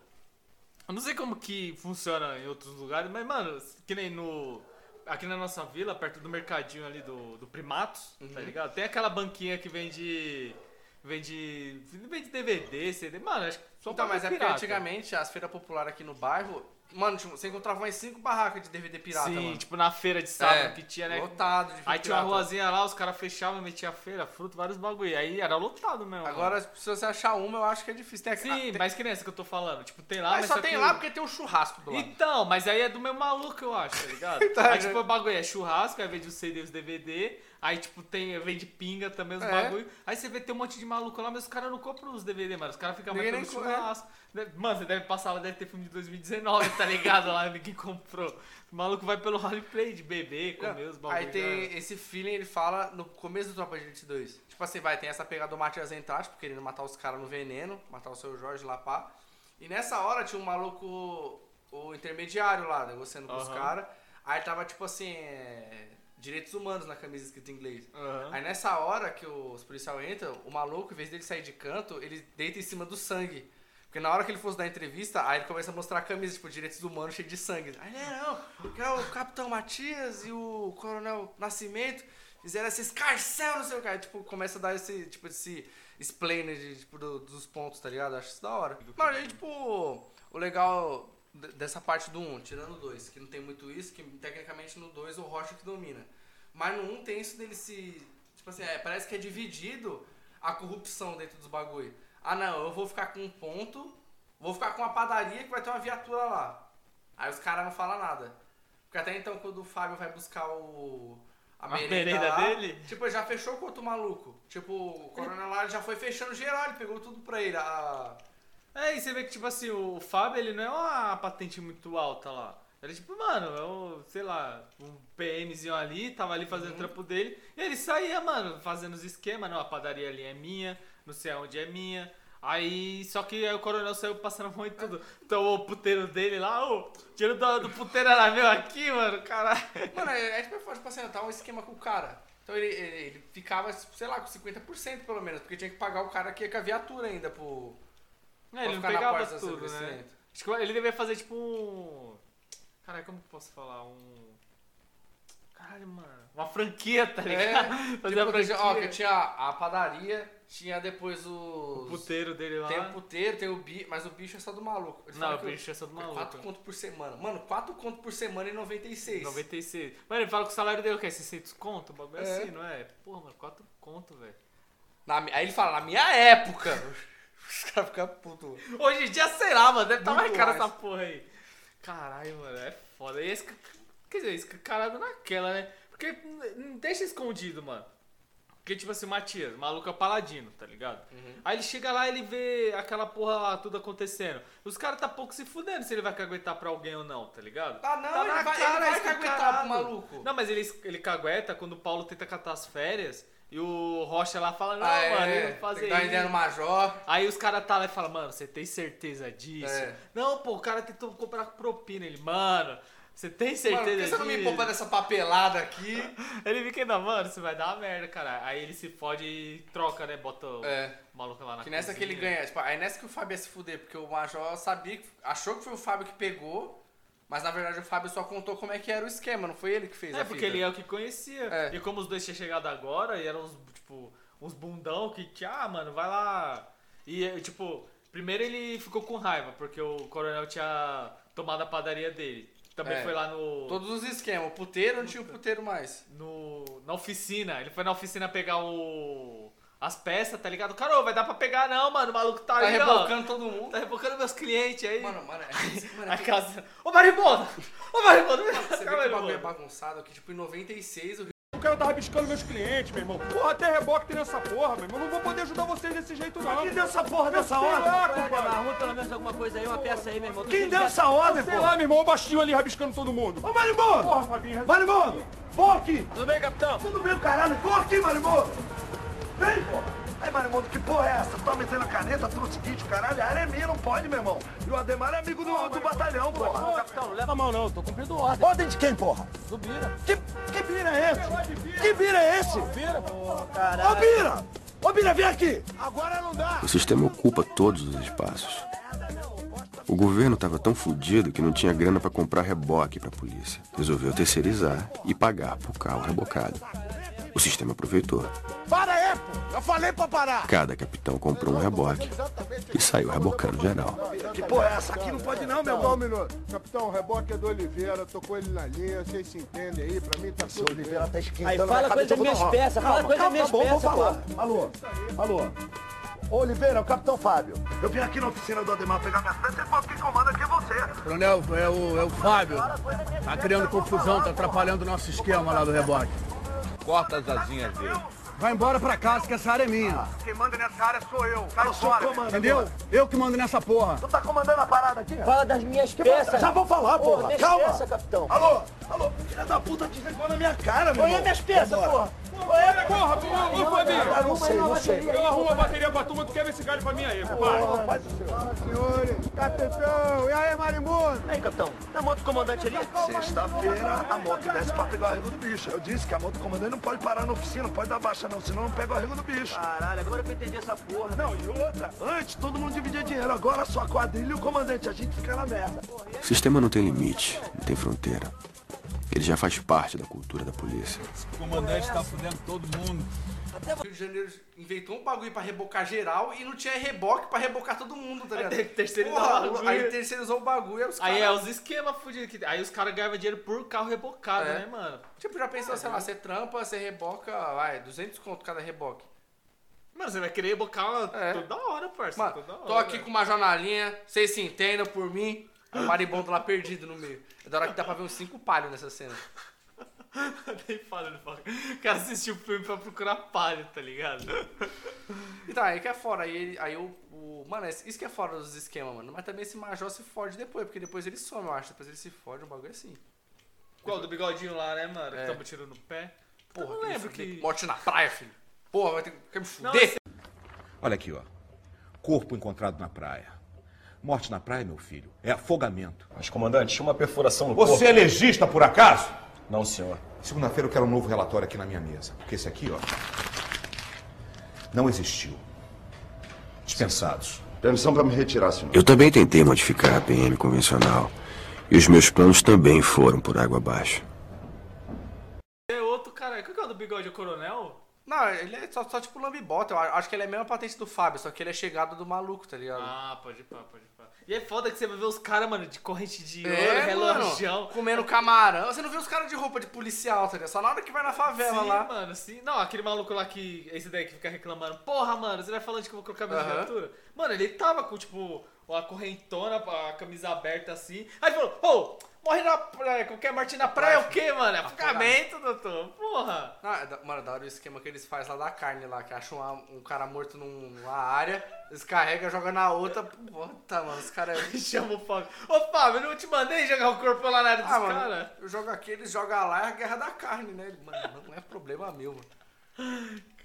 H: Eu não sei como que funciona em outros lugares, mas, mano, que nem no. aqui na nossa vila, perto do mercadinho ali do, do Primatos,
G: Uhum.
H: tá ligado? Tem aquela banquinha que vende. Vende. Vende DVD, CD. Mano, acho que só
G: Então, mas é porque
H: pirata.
G: antigamente as feiras populares aqui no bairro, mano, tipo, você encontrava umas 5 barracas de DVD pirata,
H: Sim,
G: mano.
H: tipo na feira de sábado
G: É,
H: que tinha, né?
G: lotado de
H: Aí tinha uma
G: pirata.
H: ruazinha lá, os caras fechavam, metiam a feira, fruto, vários bagulho. Aí era lotado mesmo.
G: Agora,
H: mano.
G: se você achar uma, eu acho que é difícil. Tem,
H: Sim,
G: ah, tem-
H: mas que nem essa que eu tô falando. Tipo, tem lá,
G: mas
H: mas
G: só tem
H: que-
G: lá porque tem um churrasco do lado.
H: Então, mas aí é do mesmo maluco, eu acho, tá ligado?
G: Tá,
H: aí, tipo,
G: né?
H: o bagulho é churrasco, aí vende os CD e os DVD, aí, tipo, tem, vende pinga também, os
G: É.
H: bagulho. Aí você vê, tem um monte de maluco lá, mas os caras não compram os DVD, mano. Os caras ficam mais pelo
G: nem co- é.
H: churrasco. Mano, você deve passar lá, deve ter filme de 2019, tá ligado? Lá, ninguém comprou. O maluco vai pelo roleplay de beber, comer os bagulho.
G: Aí tem esse feeling, ele fala no começo do Tropa de Elite 2. Tipo assim, vai, tem essa pegada do Matias entrar, tipo, querendo matar os caras no veneno, matar o seu Jorge lá, pá. E nessa hora tinha um maluco, o intermediário lá, negociando com os
H: Aham.
G: caras. Aí tava, tipo assim, é, direitos humanos na camisa escrita em inglês.
H: Aham.
G: Aí nessa hora que os policial entram, o maluco, em vez dele sair de canto, ele deita em cima do sangue. Porque na hora que ele fosse dar entrevista, aí ele começa a mostrar a camisa, tipo, direitos humanos cheio de sangue. Aí, é, não, que é o Capitão Matias e o Coronel Nascimento fizeram esse escarcel, não sei o que. Aí, tipo, começa a dar esse, tipo, esse explainer de, tipo, do- dos pontos, tá ligado? Acho isso da hora. Mas aí, tipo, o legal dessa parte do 1, tirando o 2, que não tem muito isso, que tecnicamente no 2 o Rocha que domina. Mas no 1 tem isso dele se. Tipo assim, é, parece que é dividido a corrupção dentro dos bagulho. Ah não, eu vou ficar com um ponto, vou ficar com uma padaria que vai ter uma viatura lá. Aí os caras não falam nada. Porque até então quando o Fábio vai buscar o. A,
H: A
G: merenda,
H: merenda
G: lá,
H: dele?
G: Tipo, já fechou com outro maluco. Tipo, o coronel lá já foi fechando geral, ele pegou tudo pra ele. A...
H: É, e você vê que, tipo assim, o Fábio, ele não é uma patente muito alta lá. Ele, tipo, mano, é o, sei lá, um PMzinho ali, tava ali fazendo o trampo dele. E ele saía, mano, fazendo os esquemas. Não, a padaria ali é minha, não sei aonde é minha. Aí, só que aí o coronel saiu passando a mão e tudo. Então o puteiro dele lá, ô, tiro do, do puteiro era meu aqui, mano, caralho.
G: Mano, é, é tipo, tipo assim, tá um esquema com o cara. Então ele, ele, ele ficava, sei lá, com 50% pelo menos, porque tinha que pagar o cara que ia com a viatura ainda pro.
H: É, ele não pegava tudo, né? Acho que ele devia fazer, tipo, um... Caralho, como que eu posso falar? Um... Caralho, mano. Uma franquia, tá ligado?
G: É,
H: Fazer
G: tipo,
H: franquia.
G: ó, que tinha a padaria, tinha depois os...
H: O puteiro dele lá.
G: Tem o puteiro, tem o bicho, mas o bicho é só do maluco. Ele
H: Não, o bicho é só do maluco.
G: 4 conto por semana. Mano, 4 conto por semana em 96.
H: 96. Mano, ele fala que o salário dele é o quê? 600 conto? O bagulho é
G: É.
H: assim, não é? Porra, mano, 4 conto, velho.
G: Na aí ele fala, na minha época. Os caras ficam putos.
H: Hoje em dia, sei lá, mano, deve estar mais caro
G: mais.
H: essa porra aí. Caralho, mano, é foda. E esse, quer dizer, esse caralho naquela, né? Porque deixa escondido, mano. Porque, tipo assim, o Matias, o maluco é paladino, tá ligado?
G: Uhum.
H: Aí ele chega lá ele vê aquela porra lá, tudo acontecendo. Os caras tá pouco se fudendo se ele vai caguetar pra alguém ou não, tá ligado?
G: Ah, não,
H: Tá
G: ele vai,
H: cara,
G: ele vai caguetar pro maluco.
H: Não, mas ele, ele cagueta quando o Paulo tenta catar as férias e o Rocha lá fala, não,
G: Ah, é,
H: mano, ele
G: tem
H: não fazer
G: que dar uma ideia no Major.
H: Aí os caras tá lá e falam, mano, você tem certeza disso?
G: É.
H: Não, pô, o cara tentou comprar propina. Ele, mano, você tem certeza
G: Mano, por que
H: disso?
G: você não me poupa dessa papelada aqui?
H: Ele fica ainda, mano, você vai dar uma merda, cara. Aí ele se fode e troca, né? Bota o
G: É.
H: maluco lá na
G: Que nessa que ele
H: cozinha.
G: ganha. Tipo, aí nessa que o Fábio ia se fuder, porque o Major sabia, que, achou que foi o Fábio que pegou, mas na verdade o Fábio só contou como é que era o esquema, não foi ele que fez a
H: É, porque ele é o que conhecia.
G: É.
H: E como os dois tinham chegado agora, e eram uns, tipo, uns bundão que, que, ah, mano, vai lá. E, tipo, primeiro ele ficou com raiva, porque o coronel tinha tomado a padaria dele. Também
G: É.
H: foi lá no.
G: Todos os esquemas. O puteiro não tinha o puteiro mais.
H: no, na oficina. Ele foi na oficina pegar o. As peças, tá ligado? Cara, ô, vai dar pra pegar não, mano. O maluco tá,
G: Tá
H: aí,
G: rebocando todo mundo.
H: ó. Tá rebocando meus clientes aí.
G: Mano, mano, é, mano,
H: a casa. Ô, Maribondo! Ô, Maribondo!
G: Você vê que o bagulho é
H: Maribondo!
G: bagunçado aqui, tipo, em 96 o
B: O cara tá rabiscando meus clientes, meu irmão. Porra, até reboque tem nessa porra, meu irmão. Não vou poder ajudar vocês desse jeito, não.
D: Quem deu essa porra dessa
B: Sei
D: ordem?
B: lá, compadre.
F: Arruma pelo menos alguma coisa aí, uma peça aí, meu irmão.
D: Quem deu essa ordem,
B: Sei
D: pô?
B: lá, meu irmão. O baixinho ali rabiscando todo mundo.
D: Ô, Marimbondo!
B: Porra, Fabinho.
D: Marimbondo! Vou aqui!
F: Tudo bem, capitão?
D: Tudo bem, caralho? Vou aqui, Marimbondo! Vem, pô! Aí, Marimbondo, que porra é essa? Tu tá metendo a caneta, tu no seguinte, caralho, a área é minha, não pode, meu irmão. E o Ademar é amigo do, do batalhão, porra.
F: Capitão, não leva a mão não, tô cumprindo ordem.
D: Ordem de quem, porra?
F: Do Bira.
D: Que, que bira é esse? Que bira é esse?
F: Bira, pô,
D: Ô,
F: caralho.
D: Bira! Ô, Bira, vem aqui! Agora não dá!
A: O sistema ocupa todos os espaços. O governo estava tão fudido que não tinha grana para comprar reboque para a polícia. Resolveu terceirizar e pagar por carro rebocado. O sistema aproveitou.
D: Para aí, pô! Eu falei pra parar!
A: Cada capitão comprou um reboque e saiu rebocando geral.
D: Que porra é essa aqui? Não pode não, meu irmão.
I: Só um minuto. Capitão, o reboque é do Oliveira, tô com ele na linha, vocês se entendem aí, pra mim tá tudo
D: Oliveira tá esquentando
F: Aí fala coisa das minhas peças, fala coisa das minhas
D: tá bom, vou
F: peças,
D: falar. Alô, alô. Ô, Oliveira, é o Capitão Fábio. Eu vim aqui na oficina do Ademar pegar minhas peças e falou que comanda aqui é você.
J: Coronel, é o, é o Fábio. Tá criando confusão, tá atrapalhando o nosso esquema lá do reboque.
K: Corta as asinhas dele.
J: Vai embora pra casa que essa área é minha.
D: Quem manda nessa área sou eu. Sai
J: Eu sou
D: fora.
J: comando, entendeu? Eu que mando nessa porra.
D: Tu tá comandando a parada aqui?
F: Fala das minhas
D: Que
F: peças.
D: Já vou falar,
F: Porra,
D: porra. Calma.
F: peças, capitão.
D: Alô, alô. Filha da puta desligou na minha cara, meu
F: Olha
D: irmão.
F: minhas peças,
D: Vambora.
F: porra.
B: Porra, porra, porra, ô Fabinho.
D: Não sei, não sei.
B: Eu arrumo a bateria pra turma, tu quer ver esse galho pra mim aí, compadre?
D: Faz o seu.
I: Senhores, capitão, e aí, Marimundo?
F: Aí, capitão. Tem moto comandante ali?
D: Sexta-feira a moto desce pra pegar o arrego do bicho. Eu disse que a moto comandante não pode parar na oficina, não pode dar baixa não, senão não pega o arrego do bicho.
F: Caralho, agora eu entendi essa porra.
D: Não, e outra, antes todo mundo dividia dinheiro, agora só a quadrilha e o comandante, a gente fica na merda.
A: O sistema não tem limite, não tem fronteira. Ele já faz parte da cultura da polícia.
J: O comandante tá fudendo todo mundo.
G: O Rio de Janeiro inventou um bagulho pra rebocar geral e não tinha reboque pra rebocar todo mundo, tá ligado?
H: Aí terceirizar
G: Porra. Aí terceirizou o bagulho, aí os
H: Aí é
G: caras-
H: os esquemas fudidos. que- Aí os caras ganhavam dinheiro por carro rebocado,
G: É.
H: né, mano?
G: Tipo, já pensou, sei lá, você trampa, você reboca, vai, 200 conto cada reboque.
H: Mano, você vai querer rebocar
G: É.
H: toda hora, parça.
G: Mano,
H: toda hora.
G: tô aqui com uma jornalinha, vocês se entendam por mim. O maribondo lá perdido no meio. É da hora que dá pra ver uns cinco palhos nessa cena.
H: Nem fala, não fala. O cara assistiu o filme pra procurar palho, tá ligado?
G: Então, aí que é fora. Aí, ele- aí o, o- Mano, isso que é fora dos esquemas, mano. Mas também esse Major se fode depois, porque depois ele some, eu acho. Depois ele se fode, um bagulho assim.
H: Qual? Do bigodinho lá, né, mano?
G: É.
H: Que tava tirando no pé.
G: Porra,
H: eu não lembro que...
G: Morte na praia, filho. Porra, vai ter que me
H: Não,
G: fuder.
H: esse-
K: Olha aqui, ó. Corpo encontrado na praia. Morte na praia, meu filho, é afogamento.
L: Mas, comandante, tinha uma perfuração no
K: Você
L: corpo.
K: é legista, por acaso?
L: Não, senhor.
K: Segunda-feira eu quero um novo relatório aqui na minha mesa. Porque esse aqui, ó. Não existiu. Dispensados.
M: Permissão para me retirar, senhor.
A: Eu também tentei modificar a PM convencional. E os meus planos também foram por água abaixo.
H: É outro cara. Qual que é o do bigode? O coronel?
G: Não, ele é só, só tipo lambibota. Eu acho que ele é a mesma patente do Fábio, só que ele é chegado do maluco, tá ligado?
H: Ah, pode ir pá, pode ir. E é foda que você vai ver os caras, mano, de corrente de ouro,
G: É,
H: relojão.
G: mano, comendo camarão. Você não vê os caras de roupa de policial, tá ligado? Só na hora que vai na favela
H: sim,
G: lá.
H: mano, sim. Não, aquele maluco lá que. Esse daí que fica reclamando. Porra, mano, você vai falando de que eu vou colocar minha viatura? Mano, ele tava com, tipo, a correntona, a camisa aberta assim. Aí ele falou, ô, morre na praia. Qualquer morte na praia é o quê, mano? É afogamento, doutor. Porra.
G: Ah, é mano, da hora o esquema que eles fazem lá da carne lá, que acham uma- um cara morto num- numa área, descarrega, joga na outra. Puta, mano, os caras.
H: Chama o Fábio. Ô, Fábio, eu não te mandei jogar o corpo lá na área dos
G: Ah, mano,
H: caras?
G: eu jogo aqui, eles jogam lá, é a guerra da carne, né? Mano, não é problema meu, mano.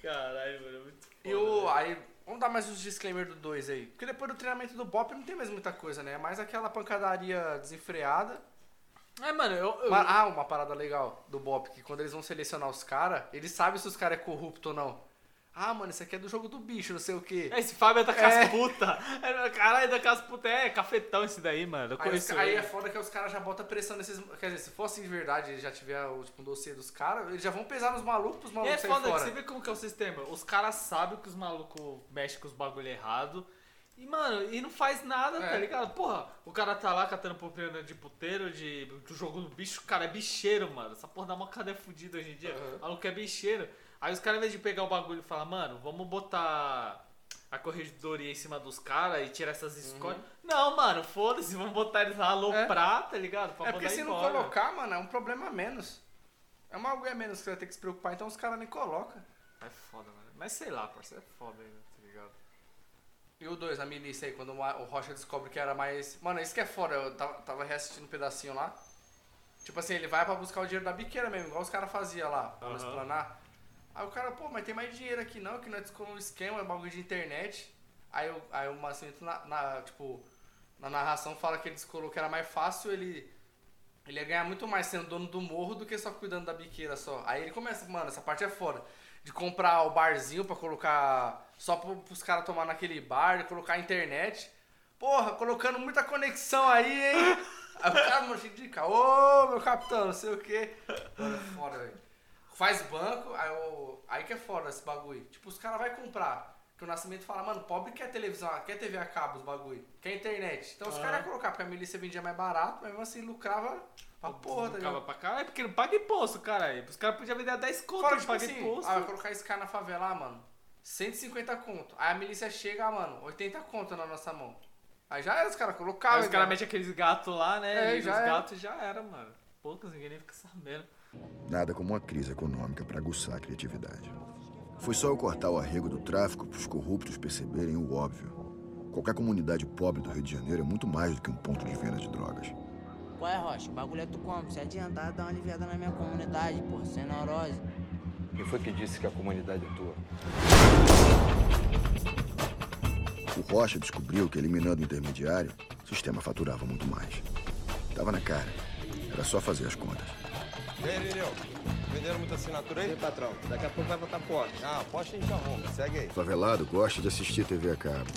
H: Caralho, mano, é muito foda.
G: E o. Aí, vamos dar mais uns disclaimer do 2 aí. Porque depois do treinamento do Bop não tem mais muita coisa, né? É mais aquela pancadaria desenfreada.
H: É, mano, eu. eu-
G: ah, uma parada legal do Bop, que quando eles vão selecionar os caras, eles sabem se os caras é corrupto ou não. Ah, mano, isso aqui é do jogo do bicho, não sei o quê.
H: É, Esse Fábio é da
G: É.
H: casputa. É, Caralho, é da casputa. É cafetão esse daí, mano. Eu
G: Aí,
H: conheço
G: aí
H: ele.
G: é foda que os caras já botam pressão nesses. Quer dizer, se fosse de verdade, ele já tiver o, tipo, um dossiê dos caras, eles já vão pesar nos malucos, os
H: E
G: malucos
H: é
G: saírem
H: foda que
G: fora.
H: você vê como que é o sistema. Os caras sabem que os malucos mexem com os bagulho errado. E, mano, e não faz nada, tá
G: É.
H: ligado? Porra, o cara tá lá catando propaganda de puteiro, de, do jogo do bicho, o cara é bicheiro, mano. Essa porra dá uma cadeia fudida hoje em dia.
G: Uhum.
H: O maluco é bicheiro. Aí os caras, em vez de pegar o bagulho e falar, mano, vamos botar a corregedoria em cima dos caras e tirar essas
G: Uhum.
H: escolhas. Não, mano, foda-se, vamos botar eles lá aloprar, tá ligado? Pra
G: É porque se não
H: embora.
G: colocar, mano, é um problema a menos. É uma algo a menos que você vai ter que se preocupar, então os caras nem colocam.
H: É foda, mano. Mas sei lá, parceiro, é foda ainda, tá?
G: E o 2, a milícia aí, quando o Rocha descobre que era mais. Mano, isso que é foda, eu tava, tava reassistindo um pedacinho lá. Tipo assim, ele vai pra buscar o dinheiro da biqueira mesmo, igual os caras faziam lá, pra
H: Aham.
G: explanar. Aí o cara, pô, mas tem mais dinheiro aqui não, que nós descolou um esquema, é bagulho de internet. Aí, o- aí o Macimento, na, na- tipo, na narração fala que ele descolou que era mais fácil ele. Ele ia ganhar muito mais sendo dono do morro do que só cuidando da biqueira só. Aí ele começa, mano, essa parte é foda. De comprar o barzinho pra colocar. Só pro, pros caras tomar naquele bar, colocar a internet. porra, colocando muita conexão aí, hein? Aí o cara, mano, de caô, meu capitão, não sei o quê. Mano, é foda, velho. Faz banco, aí, o, aí que é foda esse bagulho. Tipo, os caras vão comprar. Que o Nascimento fala, mano, pobre quer televisão, quer TV a cabo, os bagulho. Quer internet. Então os
H: Ah.
G: caras iam colocar, porque a milícia vendia mais barato, mas mesmo assim lucrava pra porra, tá ligado?
H: pra caralho, porque não paga imposto, cara. Os caras podiam vender a 10 conto,
G: Fora,
H: não
G: tipo
H: paga
G: assim,
H: imposto.
G: ah, vai colocar esse cara na favela, ah, mano, 150 conto. Aí a milícia chega, ah, mano, 80 conto na nossa mão. Aí já era, os caras colocavam.
H: Aí os caras metem aqueles gatos lá, né?
G: É,
H: e os gatos já era, mano. Poucos, ninguém nem fica sabendo.
A: Nada como uma crise econômica para aguçar a criatividade. Foi só eu cortar o arrego do tráfico para os corruptos perceberem o óbvio. Qualquer comunidade pobre do Rio de Janeiro é muito mais do que um ponto de venda de drogas.
M: Qual é, Rocha? O bagulho é tu como? Se adiantar, dá uma aliviada na minha comunidade, porra, sem neurose.
L: Quem foi que disse que a comunidade é tua?
A: O Rocha descobriu que eliminando o intermediário, o sistema faturava muito mais. Tava na cara. Era só fazer as contas.
N: E aí, Lirineu? Venderam muita assinatura aí? patrão. Daqui a pouco vai botar poste. Ah, poste a gente arruma. Segue aí.
A: Favelado gosta de assistir TV a cabo.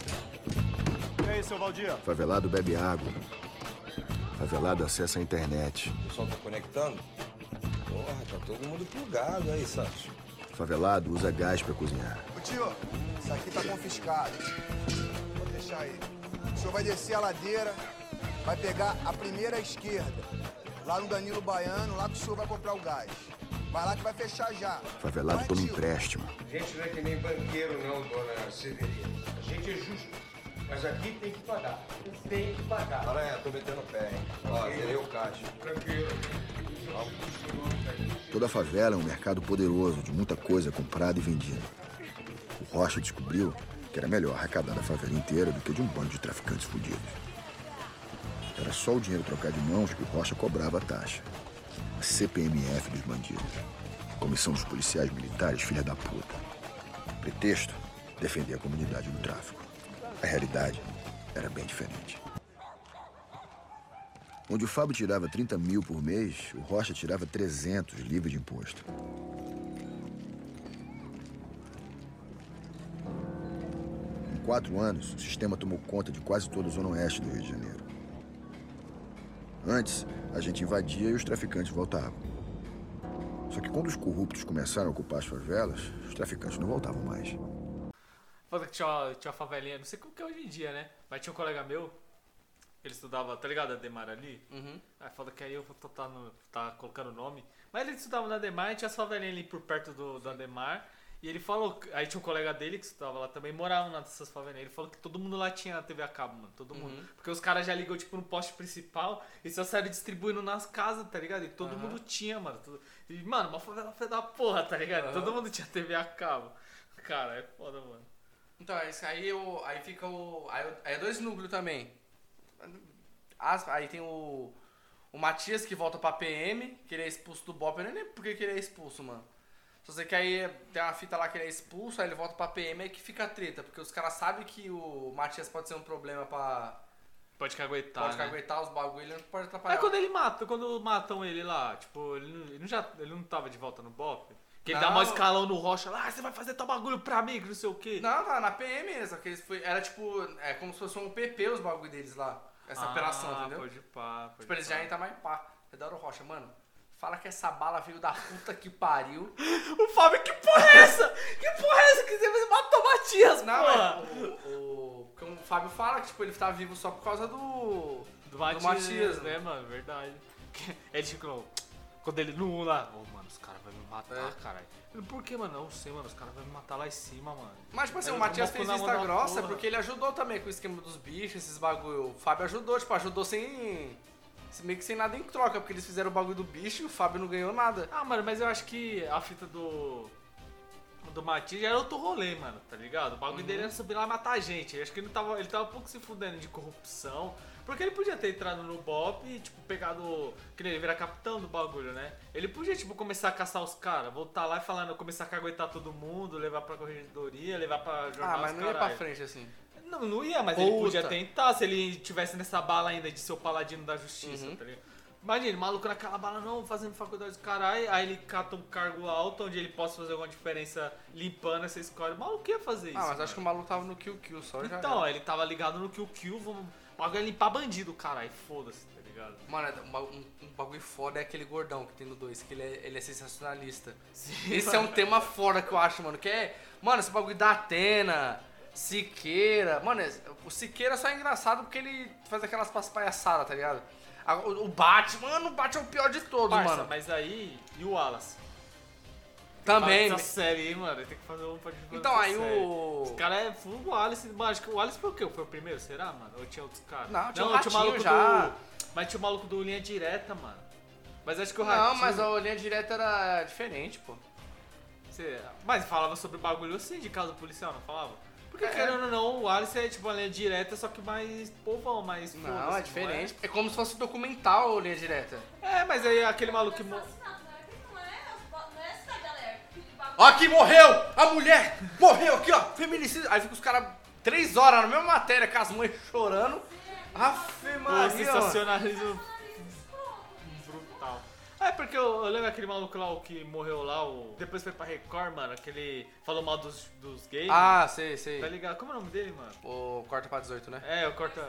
N: E aí, seu Valdir?
A: Favelado bebe água. Favelado acessa a internet.
N: O pessoal tá conectando? Porra, tá todo mundo plugado aí, Santos.
A: Favelado usa gás para cozinhar.
O: Ô tio, isso aqui tá confiscado. Vou deixar aí. O senhor vai descer a ladeira, vai pegar a primeira esquerda, lá no Danilo Baiano, lá que o senhor vai comprar o gás. Vai lá que vai fechar já.
A: Favelado toma empréstimo.
P: A gente não é que nem banqueiro, não, dona Severina. A gente é justo. Mas aqui tem que pagar. Tem que pagar.
N: Aranha, tô metendo o pé, hein? Ó, zerei o caixa.
P: Tranquilo.
A: Toda favela é um mercado poderoso de muita coisa comprada e vendida. O Rocha descobriu que era melhor arrecadar da favela inteira do que de um bando de traficantes fudidos. Era só o dinheiro trocar de mãos que o Rocha cobrava a taxa. A CPMF dos bandidos. Comissão dos Policiais Militares, filha da puta. Pretexto, defender a comunidade do tráfico. A realidade era bem diferente. Onde o Fábio tirava 30 mil por mês, o Rocha tirava 300 livre de imposto. Em quatro anos, o sistema tomou conta de quase toda a zona oeste do Rio de Janeiro. Antes, a gente invadia e os traficantes voltavam. Só que quando os corruptos começaram a ocupar as favelas, os traficantes não voltavam mais.
H: Foda que tinha uma, tinha uma favelinha, não sei como que é hoje em dia, né? Mas tinha um colega meu, ele estudava, tá ligado, a Demar ali?
G: Uhum.
H: Aí foda que aí eu vou tá, no, tá colocando o nome. Mas ele estudava na Ademar e tinha as favelinhas ali por perto do, do Ademar. E ele falou, aí tinha um colega dele que estudava lá também, morava nessas favelinhas. Ele falou que todo mundo lá tinha TV a cabo, mano. Todo mundo.
G: Uhum.
H: Porque os caras já ligam, tipo, no poste principal e só saíram distribuindo nas casas, tá ligado? E todo
G: Aham.
H: mundo tinha, mano. E, mano, uma favela foi da porra, tá ligado?
G: Aham.
H: Todo mundo tinha TV a cabo. Cara, é foda, mano.
G: Então, é isso aí, o, aí fica o. Aí, aí é dois núcleos também. As- aí tem o. O Matias que volta pra PM, que ele é expulso do BOP. Eu nem lembro por que ele é expulso, mano. Só sei que aí tem uma fita lá que ele é expulso, aí ele volta pra PM aí que fica a treta. Porque os caras sabem que o Matias pode ser um problema pra.
H: Pode caguetar.
G: Pode
H: né?
G: caguetar os bagulho, ele não pode atrapalhar.
H: É quando ele mata, quando matam ele lá, tipo, ele não, ele não já, ele não tava de volta no BOP? Que ele dá mó escalão no rocha lá, ah, você vai fazer tal bagulho pra mim, que não sei o quê.
G: Não, tá na PM mesmo, só que eles foi, era tipo, é como se fosse um PP os bagulho deles lá. Essa
H: Ah,
G: operação, entendeu?
H: pode pá, pode
G: Tipo, eles já entram mais pá. Redaram Rocha, mano. Fala que essa bala veio da puta que pariu.
H: O Fábio, que porra é essa? Que porra é essa que você matou o Matias,
G: Não,
H: porra?
G: é, o, o, como o Fábio fala que tipo, ele tá vivo só por causa do.
H: Do Matias, né, mano? Verdade. Ele ficou. Quando ele no 1 lá, matar,
G: É.
H: caralho. Por que, mano? Não sei, mano, os caras vão me matar lá em cima, mano.
G: Mas, tipo assim, o Matias fez vista grossa
H: porra.
G: porque ele ajudou também com o esquema dos bichos, esses bagulho. O Fábio ajudou, tipo, ajudou sem. meio que sem nada em troca, porque eles fizeram o bagulho do bicho e o Fábio não ganhou nada.
H: Ah, mano, mas eu acho que a fita do. Do Matias já era outro rolê, mano, tá ligado? O bagulho
G: Uhum.
H: dele era subir lá e matar a gente. Eu acho que ele tava, ele tava um pouco se fudendo de corrupção. Porque ele podia ter entrado no BOP e, tipo, pegado. Que nem ele virar capitão do bagulho, né? Ele podia, tipo, começar a caçar os caras, voltar lá e falando, começar a caguetar todo mundo, levar pra corregedoria, levar pra jornal.
G: Ah, mas não ia pra
H: caralho.
G: frente assim.
H: Não, não ia, mas ele podia tentar se ele tivesse nessa bala ainda de ser o paladino da justiça,
G: Uhum.
H: tá ligado? Imagina, maluco naquela bala, não, fazendo faculdade do caralho, aí ele cata um cargo alto onde ele possa fazer alguma diferença limpando essa escola. O maluco ia fazer isso.
G: Ah, mas acho que o maluco tava no Kill Kill só já.
H: Então,
G: era.
H: ele tava ligado no Kill Kill, vamos. O bagulho é limpar bandido, caralho. Foda-se, tá ligado?
G: Mano, é um, um- bagulho foda é aquele gordão que tem no 2, que ele é, ele é sensacionalista.
H: Sim,
G: Esse
H: mano.
G: é um tema foda que eu acho, mano. Que é, mano, esse bagulho da Atena, Siqueira. Mano, é- o Siqueira só é engraçado porque ele faz aquelas palhaçadas, tá ligado? O Batman, mano, o Batman é o pior de todos,
H: Parça,
G: mano.
H: mas aí. E o Wallace?
G: Também.
H: Dessa série aí, mano. Tem que fazer um podcast
G: Então, aí
H: série.
G: o-
H: Esse cara é full Wallace. Mano, acho que o Wallace foi o quê? Foi o primeiro, será, mano? Ou tinha outros caras?
G: Não, tinha um
H: o
G: ratinho
H: maluco
G: já.
H: do. Mas tinha o maluco do Linha Direta, mano. Mas acho que o
G: Não,
H: Ratinho...
G: mas a linha direta era diferente, pô.
H: Você- Mas falava sobre bagulho assim de caso policial, não falava? Porque
G: É.
H: querendo ou não, o Wallace é tipo uma linha direta, só que mais povão, mais
G: Não,
H: foda-se,
G: é diferente. É? como se fosse documental linha direta.
H: É, mas aí aquele maluco que.
G: Aqui morreu! A mulher morreu aqui, ó! Feminicídio. Aí fica os caras três horas na mesma matéria com as mães chorando.
H: Pô,
G: Maria,
H: sensacionalismo brutal. É, porque eu, eu lembro aquele maluco lá, o que morreu lá, o... depois foi pra Record, mano, que ele falou mal dos, dos gays.
G: Ah, sei, sei.
H: Tá ligado? Como é o nome dele, mano?
G: O corta pra 18, né?
H: É, o corta...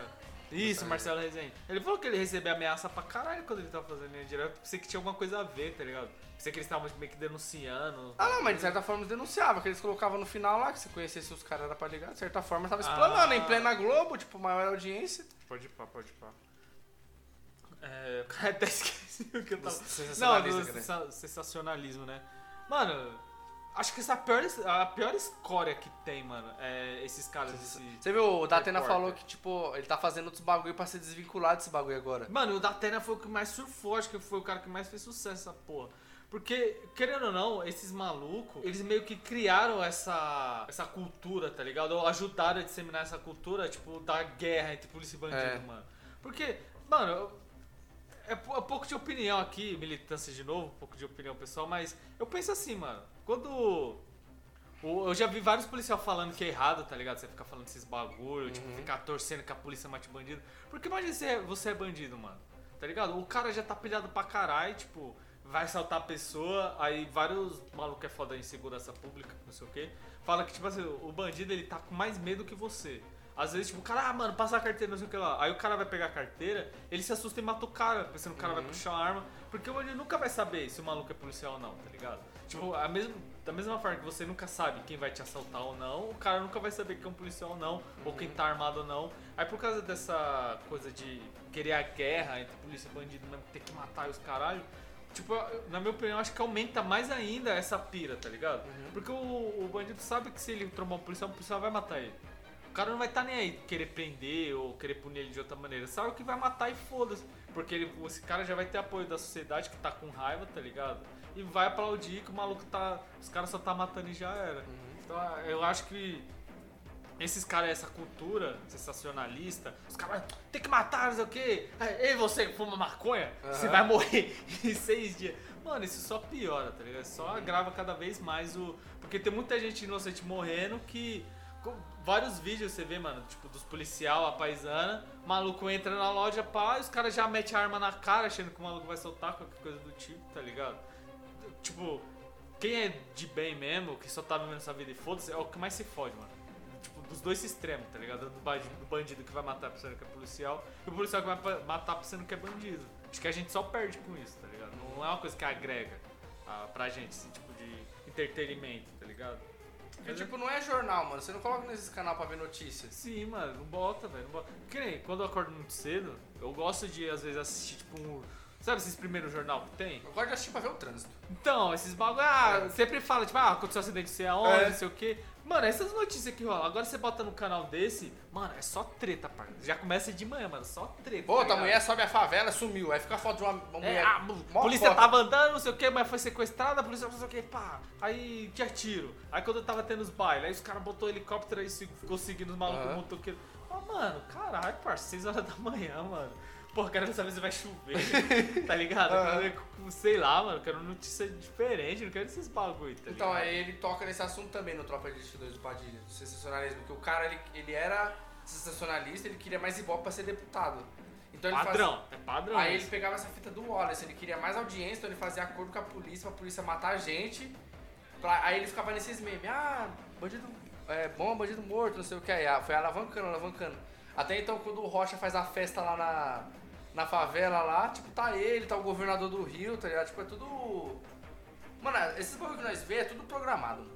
H: Isso, Marcelo Rezende. Ele falou que ele recebeu ameaça pra caralho quando ele tava fazendo linha direta. Eu Pensei que tinha alguma coisa a ver, tá ligado? Pensei que eles estavam meio que denunciando.
G: Ah, não, mas de certa forma eles denunciavam, que eles colocavam no final lá, que se conhecesse os caras era pra ligar. De certa forma tava explanando,
H: Ah.
G: em plena Globo, tipo, maior audiência.
H: Pode ir pá, pode ir pá. É, o cara até esqueci o que eu tava...
G: Do
H: Não, do
G: né?
H: sensa- sensacionalismo, né? Mano, acho que essa é a pior, a pior escória que tem, mano, é esses caras desse...
G: Você viu, o Datena
H: repórter.
G: falou que, tipo, ele tá fazendo outros bagulho pra se desvincular desse bagulho agora.
H: Mano, o Datena foi o que mais surfou, acho que foi o cara que mais fez sucesso essa porra. Porque, querendo ou não, esses malucos, eles meio que criaram essa, essa cultura, tá ligado? Ou ajudaram a disseminar essa cultura, tipo, da guerra entre polícia e bandido,
G: É.
H: mano. Porque, mano, é pou- é um pouco de opinião aqui, militância de novo, um pouco de opinião pessoal, mas eu penso assim, mano, quando. Eu já vi vários policiais falando que é errado, tá ligado? Você ficar falando esses bagulho, tipo,
G: Uhum.
H: ficar torcendo que a polícia mate bandido. Porque imagina se é- você é bandido, mano. Tá ligado? O cara já tá pilhado pra caralho, tipo, vai assaltar a pessoa, aí vários malucos é foda em segurança pública, não sei o quê, fala que, tipo assim, o bandido ele tá com mais medo que você. Às vezes, tipo, o cara, ah, mano, passa a carteira, não sei o que lá. Aí o cara vai pegar a carteira, ele se assusta e mata o cara, pensando que o cara vai puxar a arma. Porque o bandido nunca vai saber se o maluco é policial ou não, tá ligado? Tipo, a mesmo, da mesma forma que você nunca sabe quem vai te assaltar ou não, o cara nunca vai saber que é um policial ou não, ou quem tá armado ou não. Aí por causa dessa coisa de querer a guerra entre polícia e bandido, mesmo ter que matar os caralho, Tipo, na minha opinião, acho que aumenta mais ainda essa pira, tá ligado? Porque o, o bandido sabe que se ele trombar um policial, o policial vai matar ele. O cara não vai estar nem aí querer prender ou querer punir ele de outra maneira. Sabe que vai matar e foda-se. Porque ele, esse cara já vai ter apoio da sociedade que tá com raiva, tá ligado? E vai aplaudir que o maluco tá. Os caras só tá matando e já era. Então eu acho que esses caras, essa cultura sensacionalista, os caras tem que matar, não sei o quê. Ei, você que fuma maconha, você
G: Aham.
H: vai morrer em seis dias. Mano, isso só piora, tá ligado? Só agrava cada vez mais o. Porque tem muita gente inocente morrendo que. Vários vídeos você vê, mano, tipo, dos policial, a paisana, o maluco entra na loja, pá, e os caras já metem a arma na cara, achando que o maluco vai soltar qualquer coisa do tipo, tá ligado? Tipo, quem é de bem mesmo, que só tá vivendo essa vida e foda-se, é o que mais se fode, mano. Tipo, dos dois extremos, tá ligado? Do bandido, do bandido que vai matar pensando que é policial e o policial que vai matar pensando que é bandido. Acho que a gente só perde com isso, tá ligado? Não é uma coisa que agrega ah, pra gente, esse tipo de entretenimento, tá ligado?
G: Porque, tipo, não é jornal, mano. Você não coloca nesses canal pra ver notícias.
H: Sim, mano, não bota, velho. Não bota. Que nem, quando eu acordo muito cedo, eu gosto de, às vezes, assistir, tipo, um. Sabe esses primeiros jornal que tem?
G: Eu gosto de assistir pra ver o trânsito.
H: Então, esses bagulho, ah, sempre fala, tipo, ah, aconteceu um acidente, sei aonde,
G: É.
H: não sei o quê. Mano, essas notícias que rolam. Agora você bota no canal desse, mano, é só treta, parça. Já começa de manhã, mano, só treta.
G: Outra
H: tá ligado?
G: mulher sobe a favela, sumiu. Aí fica a foto de uma, uma
H: É,
G: mulher.
H: a
G: mó
H: polícia
G: foto.
H: tava andando, não sei o que, mas foi sequestrada, a polícia não sei o que, pá. Aí tinha tiro. Aí quando eu tava tendo os bailes, aí os caras botou helicóptero e se- ficou seguindo os malucos
G: Aham.
H: motoqueiros. Ah, mano, caralho, parça, 6 horas da manhã, mano. Porra, quero saber se vai chover, tá ligado? Eu
G: Aham.
H: quero sei lá, mano, quero notícia diferente, não quero esses bagulho, tá
G: Então,
H: ligado?
G: aí ele toca nesse assunto também no Tropa de Elite 2 do Padilha, do sensacionalismo. Que o cara, ele, ele era sensacionalista, ele queria mais ibope pra ser deputado. Então ele
H: Padrão,
G: fazia-
H: é padrão
G: Aí
H: isso.
G: ele pegava essa fita do Wallace, ele queria mais audiência, então ele fazia acordo com a polícia, pra polícia matar a gente. pra- aí ele ficava nesses memes, ah, bandido é, bom, bandido morto, não sei o que. Aí ah, foi alavancando, alavancando. Até então, quando o Rocha faz a festa lá na, na favela lá, tipo, tá ele, tá o governador do Rio, tá ligado? Tipo, é tudo. Mano, esses bagulho que nós vê é tudo programado.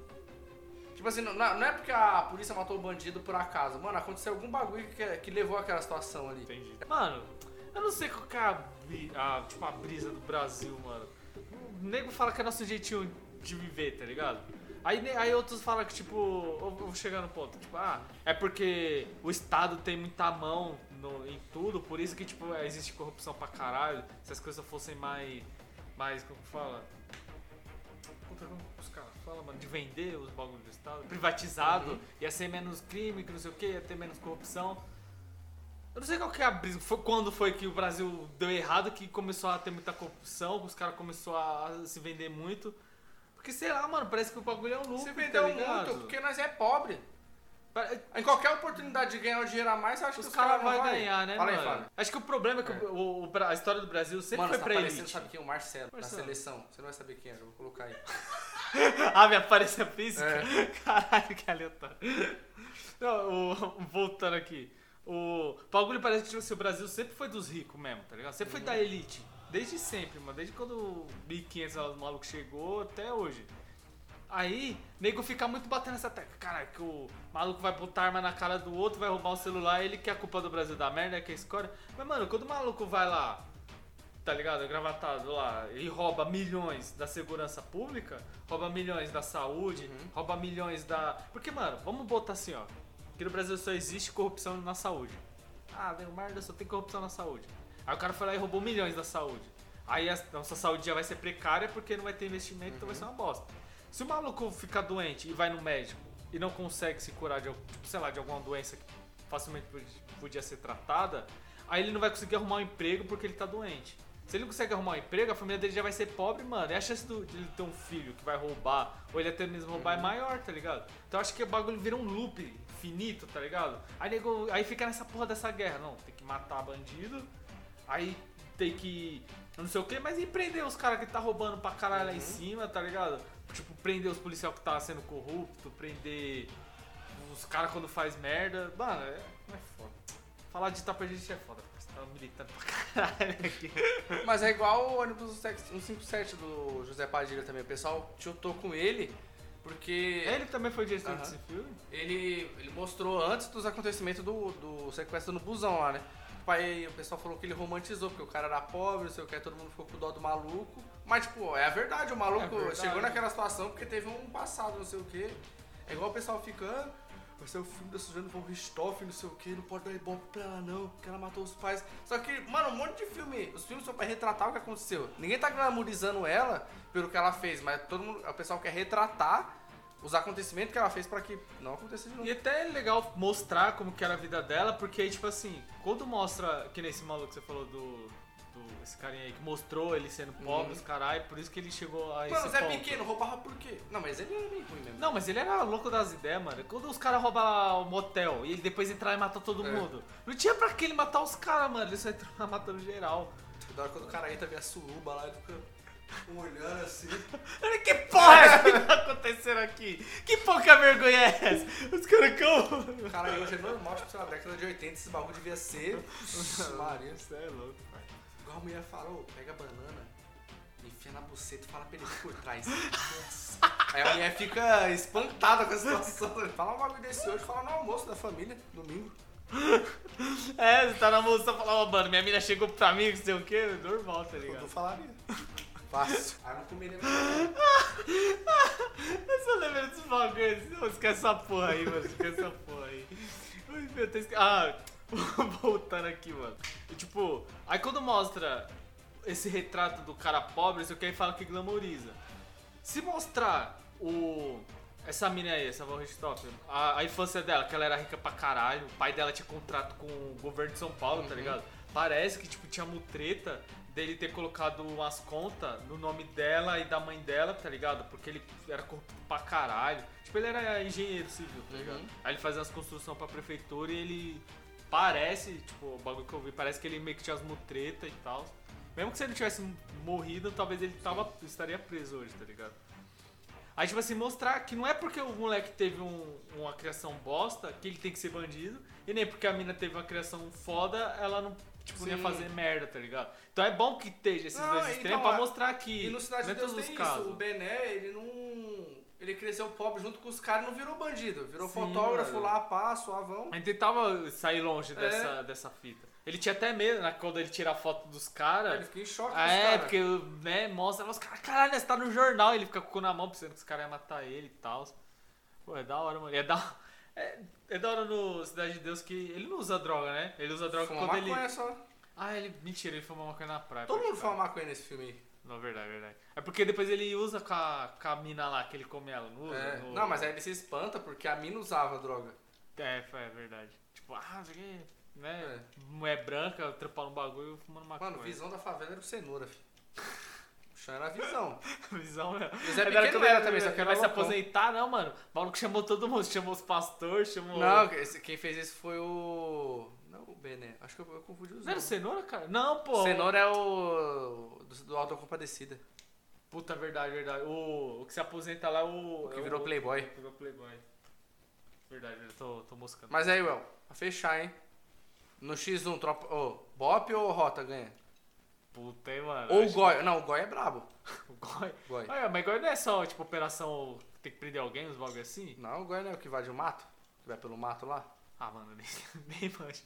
G: Tipo assim, não, não é porque a polícia matou o bandido por acaso. Mano, aconteceu algum bagulho que, que levou àquela situação ali.
H: Entendi. Mano, eu não sei qual que é a, a, tipo, a brisa do Brasil, mano. O nego fala que é nosso jeitinho de viver, tá ligado? Aí, aí outros falam que, tipo, vou chegar no ponto, tipo, ah, é porque o Estado tem muita mão no- em tudo, por isso que, tipo, existe corrupção pra caralho. Se as coisas fossem mais, mais, como que fala? Puta, como os caras falam, mano, de vender os bagulhos do Estado, privatizado,
G: Uhum.
H: ia ser menos crime, que não sei o que, ia ter menos corrupção. Eu não sei qual que é a brisa. Foi quando foi que o Brasil deu errado, que começou a ter muita corrupção, os caras começaram a se vender muito. Porque sei lá, mano, parece que o bagulho é um lucro.
G: Se vendeu
H: tá
G: muito, porque nós é pobre. Em qualquer oportunidade de ganhar dinheiro a mais, eu acho
H: Os
G: que os
H: caras
G: caras
H: vão
G: vai
H: ganhar, né,
G: Fala aí,
H: mano?
G: Fábio.
H: Acho que o problema é que o- o Bra- a história do Brasil sempre
G: Mano,
H: foi pra elite.
G: sabe quem? O Marcelo,
H: Marcelo.
G: na seleção. Você não vai saber quem é, eu vou colocar aí.
H: ah, me aparece a física?
G: É.
H: Caralho, que aleatório. Não, o- voltando aqui. O bagulho parece que tipo, assim, o Brasil sempre foi dos ricos mesmo, tá ligado? Sempre foi da elite. Desde sempre, mano. Desde quando o 1500 lá, os malucos chegou até hoje. Aí, nego fica muito batendo essa tecla. Caralho, que o maluco vai botar arma na cara do outro, vai roubar um celular, ele que é a culpa do Brasil da merda, que é a escória. Mas, mano, quando o maluco vai lá, tá ligado? Gravatado lá, e rouba milhões da segurança pública, rouba milhões da saúde, rouba milhões da. Porque, mano, vamos botar assim, ó. Que no Brasil só existe corrupção na saúde. Ah, deu merda, só tem corrupção na saúde. Aí o cara foi lá e roubou milhões da saúde. Aí a nossa saúde já vai ser precária porque não vai ter investimento, então vai ser uma bosta. Se o maluco ficar doente e vai no médico e não consegue se curar de, tipo, sei lá, de alguma doença que facilmente pod- podia ser tratada, aí ele não vai conseguir arrumar um emprego porque ele tá doente. Se ele não consegue arrumar um emprego, a família dele já vai ser pobre, mano. E a chance do- de ele ter um filho que vai roubar, ou ele até mesmo roubar, é maior, tá ligado? Então eu acho que o bagulho vira um loop finito, tá ligado? Aí, nego, aí fica nessa porra dessa guerra. Não, tem que matar bandido, aí tem que. Não sei o que, mas e prender os caras que tá roubando pra caralho lá em cima, tá ligado? Tipo, prender os policiais que tá sendo corrupto, prender os caras quando faz merda. Mano, é, é foda. Falar de tapa gente é foda, porque você tá militando pra caralho aqui.
G: Mas é igual o ônibus 157 do José Padilha também. O pessoal chutou com ele, porque.
H: Ele também foi diretor
G: Aham.
H: desse filme?
G: Ele, ele mostrou antes dos acontecimentos do, do sequestro no busão lá, né? O pessoal falou que ele romantizou, porque o cara era pobre, não sei o que, todo mundo ficou com dó do maluco. Mas, tipo, é a verdade, o maluco
H: É verdade.
G: chegou naquela situação porque teve um passado, não sei o que. É igual o pessoal fica, ah, vai ser o filme da Suzane von Richthofen, não sei o que, não pode dar ibope pra ela não, porque ela matou os pais. Só que, mano, um monte de filme, os filmes são pra retratar o que aconteceu. Ninguém tá glamorizando ela pelo que ela fez, mas todo mundo, o pessoal quer retratar os acontecimentos que ela fez pra que não acontecesse de novo.
H: E até é legal mostrar como que era a vida dela, porque tipo assim, quando mostra, que nem esse maluco que você falou do, do esse carinha aí, que mostrou ele sendo pobre,
G: Uhum.
H: os caralho, por isso que ele chegou a esse
G: Mano, Zé
H: ponto.
G: Pequeno roubava por quê? Não, mas ele era meio ruim mesmo.
H: Não, mas ele era louco das ideias, mano. Quando os caras roubam o motel e ele depois entrar e matar todo
G: É.
H: mundo. Não tinha pra que ele matar os caras, mano. Ele só entrou matando geral.
G: Da hora quando o cara entra, vê a suruba lá, ele fica olhando assim.
H: Que porra é que tá acontecendo aqui? Que pouca vergonha é essa? Os caras como?
G: Cara, hoje é normal, tipo, sei lá, década de 80, esse bagulho devia ser. Maria.
H: Você é louco, pai.
G: Igual a mulher falou, pega a banana, enfia na buceta e fala pra ele por trás. Aí a mulher fica espantada com a situação. Fala um bagulho desse hoje, fala no almoço da família, domingo.
H: É, você tá na moça e fala, ó, mano, minha mina chegou pra mim, não sei o que, normal, tá ligado?
G: Eu falaria. Fácil. Aí não comeria
H: Eu só lembro desse bagulho. Não, esquece essa porra aí, mano. Esquece essa porra aí. Ai, meu, esque... Ah, voltando aqui, mano. E, tipo, aí quando mostra esse retrato do cara pobre, isso aqui aí fala que glamoriza. Se mostrar o. Essa mina aí, essa Von Richthofen, a, a infância dela, que ela era rica pra caralho, o pai dela tinha contrato com o governo de São Paulo, tá
G: Uhum.
H: ligado? Parece que, tipo, tinha mutreta dele ter colocado umas contas no nome dela e da mãe dela, tá ligado? Porque ele era corrupto pra caralho. Tipo, ele era engenheiro civil, tá ligado?
G: Uhum.
H: Aí ele fazia as construções pra prefeitura e ele parece, tipo, o bagulho que eu vi, parece que ele meio que tinha as mutreta e tal. Mesmo que se ele tivesse morrido, talvez ele tava, estaria preso hoje, tá ligado? Aí, tipo assim, mostrar que não é porque o moleque teve um- uma criação bosta que ele tem que ser bandido, e nem porque a mina teve uma criação foda, ela não, tipo, ia fazer merda, tá ligado? Então é bom que esteja esses
G: Não,
H: dois
G: então,
H: extremos pra
G: é-
H: mostrar que
G: E no Cidade
H: não
G: de
H: é
G: Deus tem
H: os casos.
G: isso. O Bené, ele não. Ele cresceu pobre junto com os caras e não virou bandido. Virou
H: Sim,
G: fotógrafo
H: mano.
G: lá, pá, suavão.
H: A gente tentava sair longe
G: É.
H: dessa, dessa fita. Ele tinha até medo, né? Quando ele tira a foto dos caras.
G: Ele fica em choque
H: Ah, é,
G: cara.
H: porque né, mostra os caras, caralho, você tá no jornal. Ele fica com o cu na mão pensando que os caras iam matar ele e tal. Pô, é da hora, mano. É da, é, é da hora no Cidade de Deus que ele não usa droga, né? Ele usa droga
G: Fuma
H: quando ele.
G: maconha só.
H: Ah, ele. Mentira, ele fuma maconha na praia.
G: Todo mundo fuma maconha nesse filme aí.
H: Não, verdade, verdade. É porque depois ele usa com a, com a mina lá, que ele come ela, não usa?
G: É.
H: No-
G: Não, mas aí ele se espanta porque a mina usava droga.
H: É, é verdade. Tipo, ah, não sei o quê, né?
G: É.
H: Mulher branca, trampando um bagulho e fumando maconha.
G: Mano, visão da favela era o cenoura, filho. O chão era a visão.
H: Visão, né?
G: Mas pequeno
H: quando
G: era
H: ele-
G: também, só que era
H: vai se aposentar, não, mano. O maluco chamou todo mundo, chamou os pastores, chamou.
G: Não, quem fez isso foi o. Não, o Bené. Acho que eu, eu confundi os
H: Não era o. Cenoura, cara? Não, pô.
G: Cenoura é o. do, do Auto Compadecida.
H: Puta, verdade, verdade. O, o que se aposenta lá é o.
G: O que
H: é
G: virou Playboy.
H: Virou Playboy. Verdade, eu tô, tô moscando.
G: Mas aí, Well, pra fechar, hein? No X1, tropa. Ô, Bop ou Rota ganha?
H: Puta, hein, mano.
G: Ou o Goi. Não, o Goi é brabo.
H: que- O Goi.
G: Goi.
H: Ah, mas Goi não é só, tipo, operação. Tem que prender alguém, uns bagulho assim?
G: Não, o Goi não é o que vai de um mato? Que vai pelo mato lá?
H: Ah, mano, nem, nem manjo.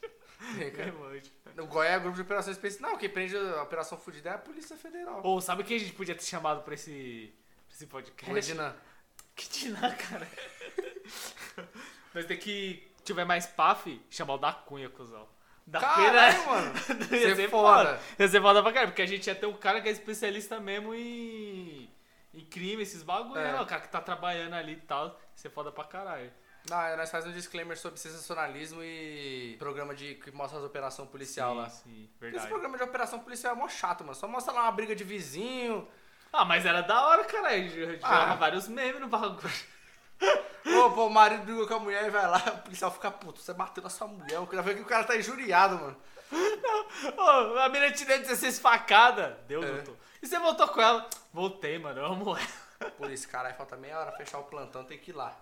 G: Tem, cara.
H: Nem manjo.
G: O Goi é grupo de operação especial. Não, quem prende a operação fudida é a Polícia Federal.
H: Ou sabe quem a gente podia ter chamado pra esse, pra esse podcast?
G: O Ednan.
H: Que Ednan, cara? Nós tem que, tiver mais paf, chamar o da Cunha, cuzão. Da
G: Caralho,
H: Cunha,
G: mano.
H: ia
G: Ser
H: ser
G: foda.
H: foda. Ia ser foda pra caralho, porque a gente ia ter um cara que é especialista mesmo em, em crime, esses bagulho,
G: É.
H: né? O cara que tá trabalhando ali e tal. Ia ser foda pra caralho.
G: Não, é, nós fazemos um disclaimer sobre sensacionalismo e programa de que mostra as operações policial lá.
H: sim,
G: Porque Esse
H: verdade.
G: programa de operação policial é mó chato, mano. Só mostra lá uma briga de vizinho.
H: Ah, mas era da hora, caralho. Gerava
G: Ah.
H: vários memes no bagulho.
G: Ô, pô, o marido brigou com a mulher e vai lá, o policial fica puto. Você bateu na sua mulher. Eu queria ver que o cara tá injuriado, mano.
H: Ô, a menina te deu 16 facadas. Deu,
G: É.
H: doutor. E você voltou com ela? Voltei, mano. Eu amo ela.
G: Por isso, caralho, falta meia hora fechar o plantão, tem que ir lá.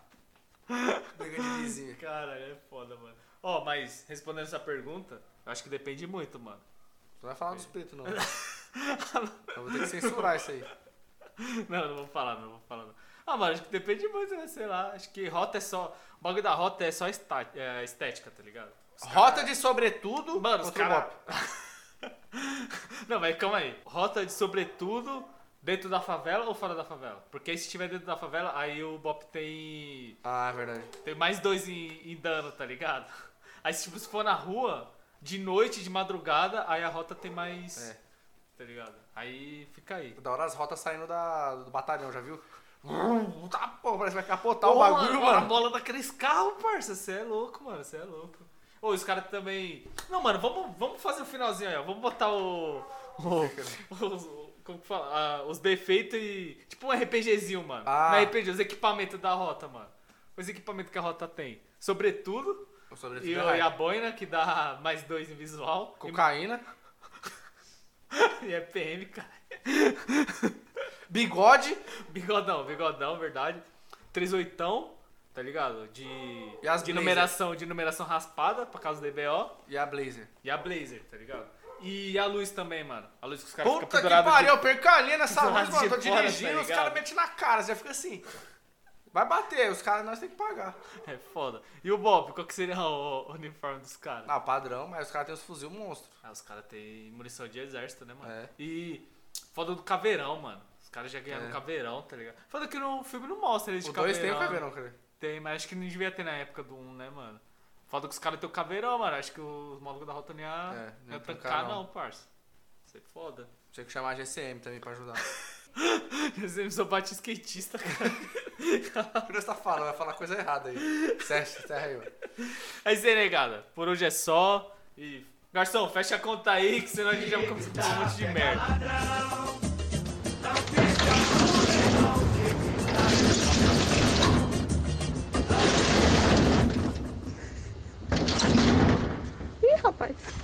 G: Briga de vizinho.
H: Cara, é foda, mano. Ó, mas respondendo essa pergunta, eu acho que depende muito, mano.
G: Não vai falar dos pretos, não. eu vou ter que censurar isso aí.
H: Não, não vou falar, não vou falar. Não. Ah, mano, acho que depende muito, né? Sei lá. Acho que rota é só. O bagulho da rota é só está- é, estética, tá ligado? Os
G: Rota
H: cara-
G: de sobretudo
H: Mano, os cara... Não, mas calma aí. Rota de sobretudo dentro da favela ou fora da favela? Porque aí se tiver dentro da favela, aí o Bop tem.
G: Ah, é verdade.
H: Tem mais dois em, em dano, tá ligado? Aí tipo, se for na rua, de noite, de madrugada, aí a rota tem mais.
G: É.
H: Tá ligado? Aí fica aí.
G: Da hora as rotas saindo da, do batalhão, já viu? Tá, pô, parece que vai capotar o bagulho,
H: mano. A bola daqueles carros, parça. Você é louco, mano. Você é louco. Ô, os caras também. Não, mano, vamos, vamos fazer o finalzinho aí, ó. Vamos botar o. o- os, o- como que fala? Ah, os defeitos e. Tipo um RPGzinho, mano.
G: Ah.
H: Não é RPG, os equipamentos da rota, mano. Os equipamentos que a rota tem. Sobretudo.
G: Sobretudo
H: E,
G: é
H: e a boina, que dá mais dois em visual.
G: Cocaína.
H: E é PM, cara.
G: Bigode.
H: Bigodão, bigodão, verdade. 38, tá ligado? De,
G: E as
H: de
G: blazer?
H: numeração, de numeração raspada, por causa do DBO.
G: E a Blazer.
H: E a Blazer, tá ligado? E a luz também, mano. A luz que os caras ficam
G: Puta que
H: pendurados
G: pariu, eu perco a linha nessa luz, mano. Tô
H: de fora,
G: dirigindo,
H: tá
G: os
H: ligado?
G: caras metem na cara, você já fica assim. Vai bater, os caras nós tem que pagar.
H: É foda. E o Bob, qual que seria o, o uniforme dos caras?
G: Ah, padrão, mas os caras têm os fuzil monstro.
H: Ah, os caras têm munição de exército, né, mano?
G: É.
H: E foda do caveirão, mano. Os caras já ganharam
G: É.
H: um caveirão, tá ligado? Foda que no filme não mostra eles de
G: O dois
H: caveirão.
G: tem o caveirão, cara.
H: Tem, mas acho que não devia ter na época do 1, né, mano? Foda que os caras têm o caveirão, mano. Acho que os malucos da rota não ia,
G: É,
H: não
G: não
H: ia
G: tancar,
H: não,
G: não.
H: parça. Isso é foda.
G: Tinha que chamar a GCM também pra ajudar.
H: Você sou bate skatista, cara.
G: Por que você tá falando? Vai falar coisa errada aí. Certo, encerra aí, mano.
H: É isso aí, negada. Por hoje é só. E. Garçom, fecha a conta aí, que senão a gente já vai começar a falar um monte de merda.
Q: Rapaz.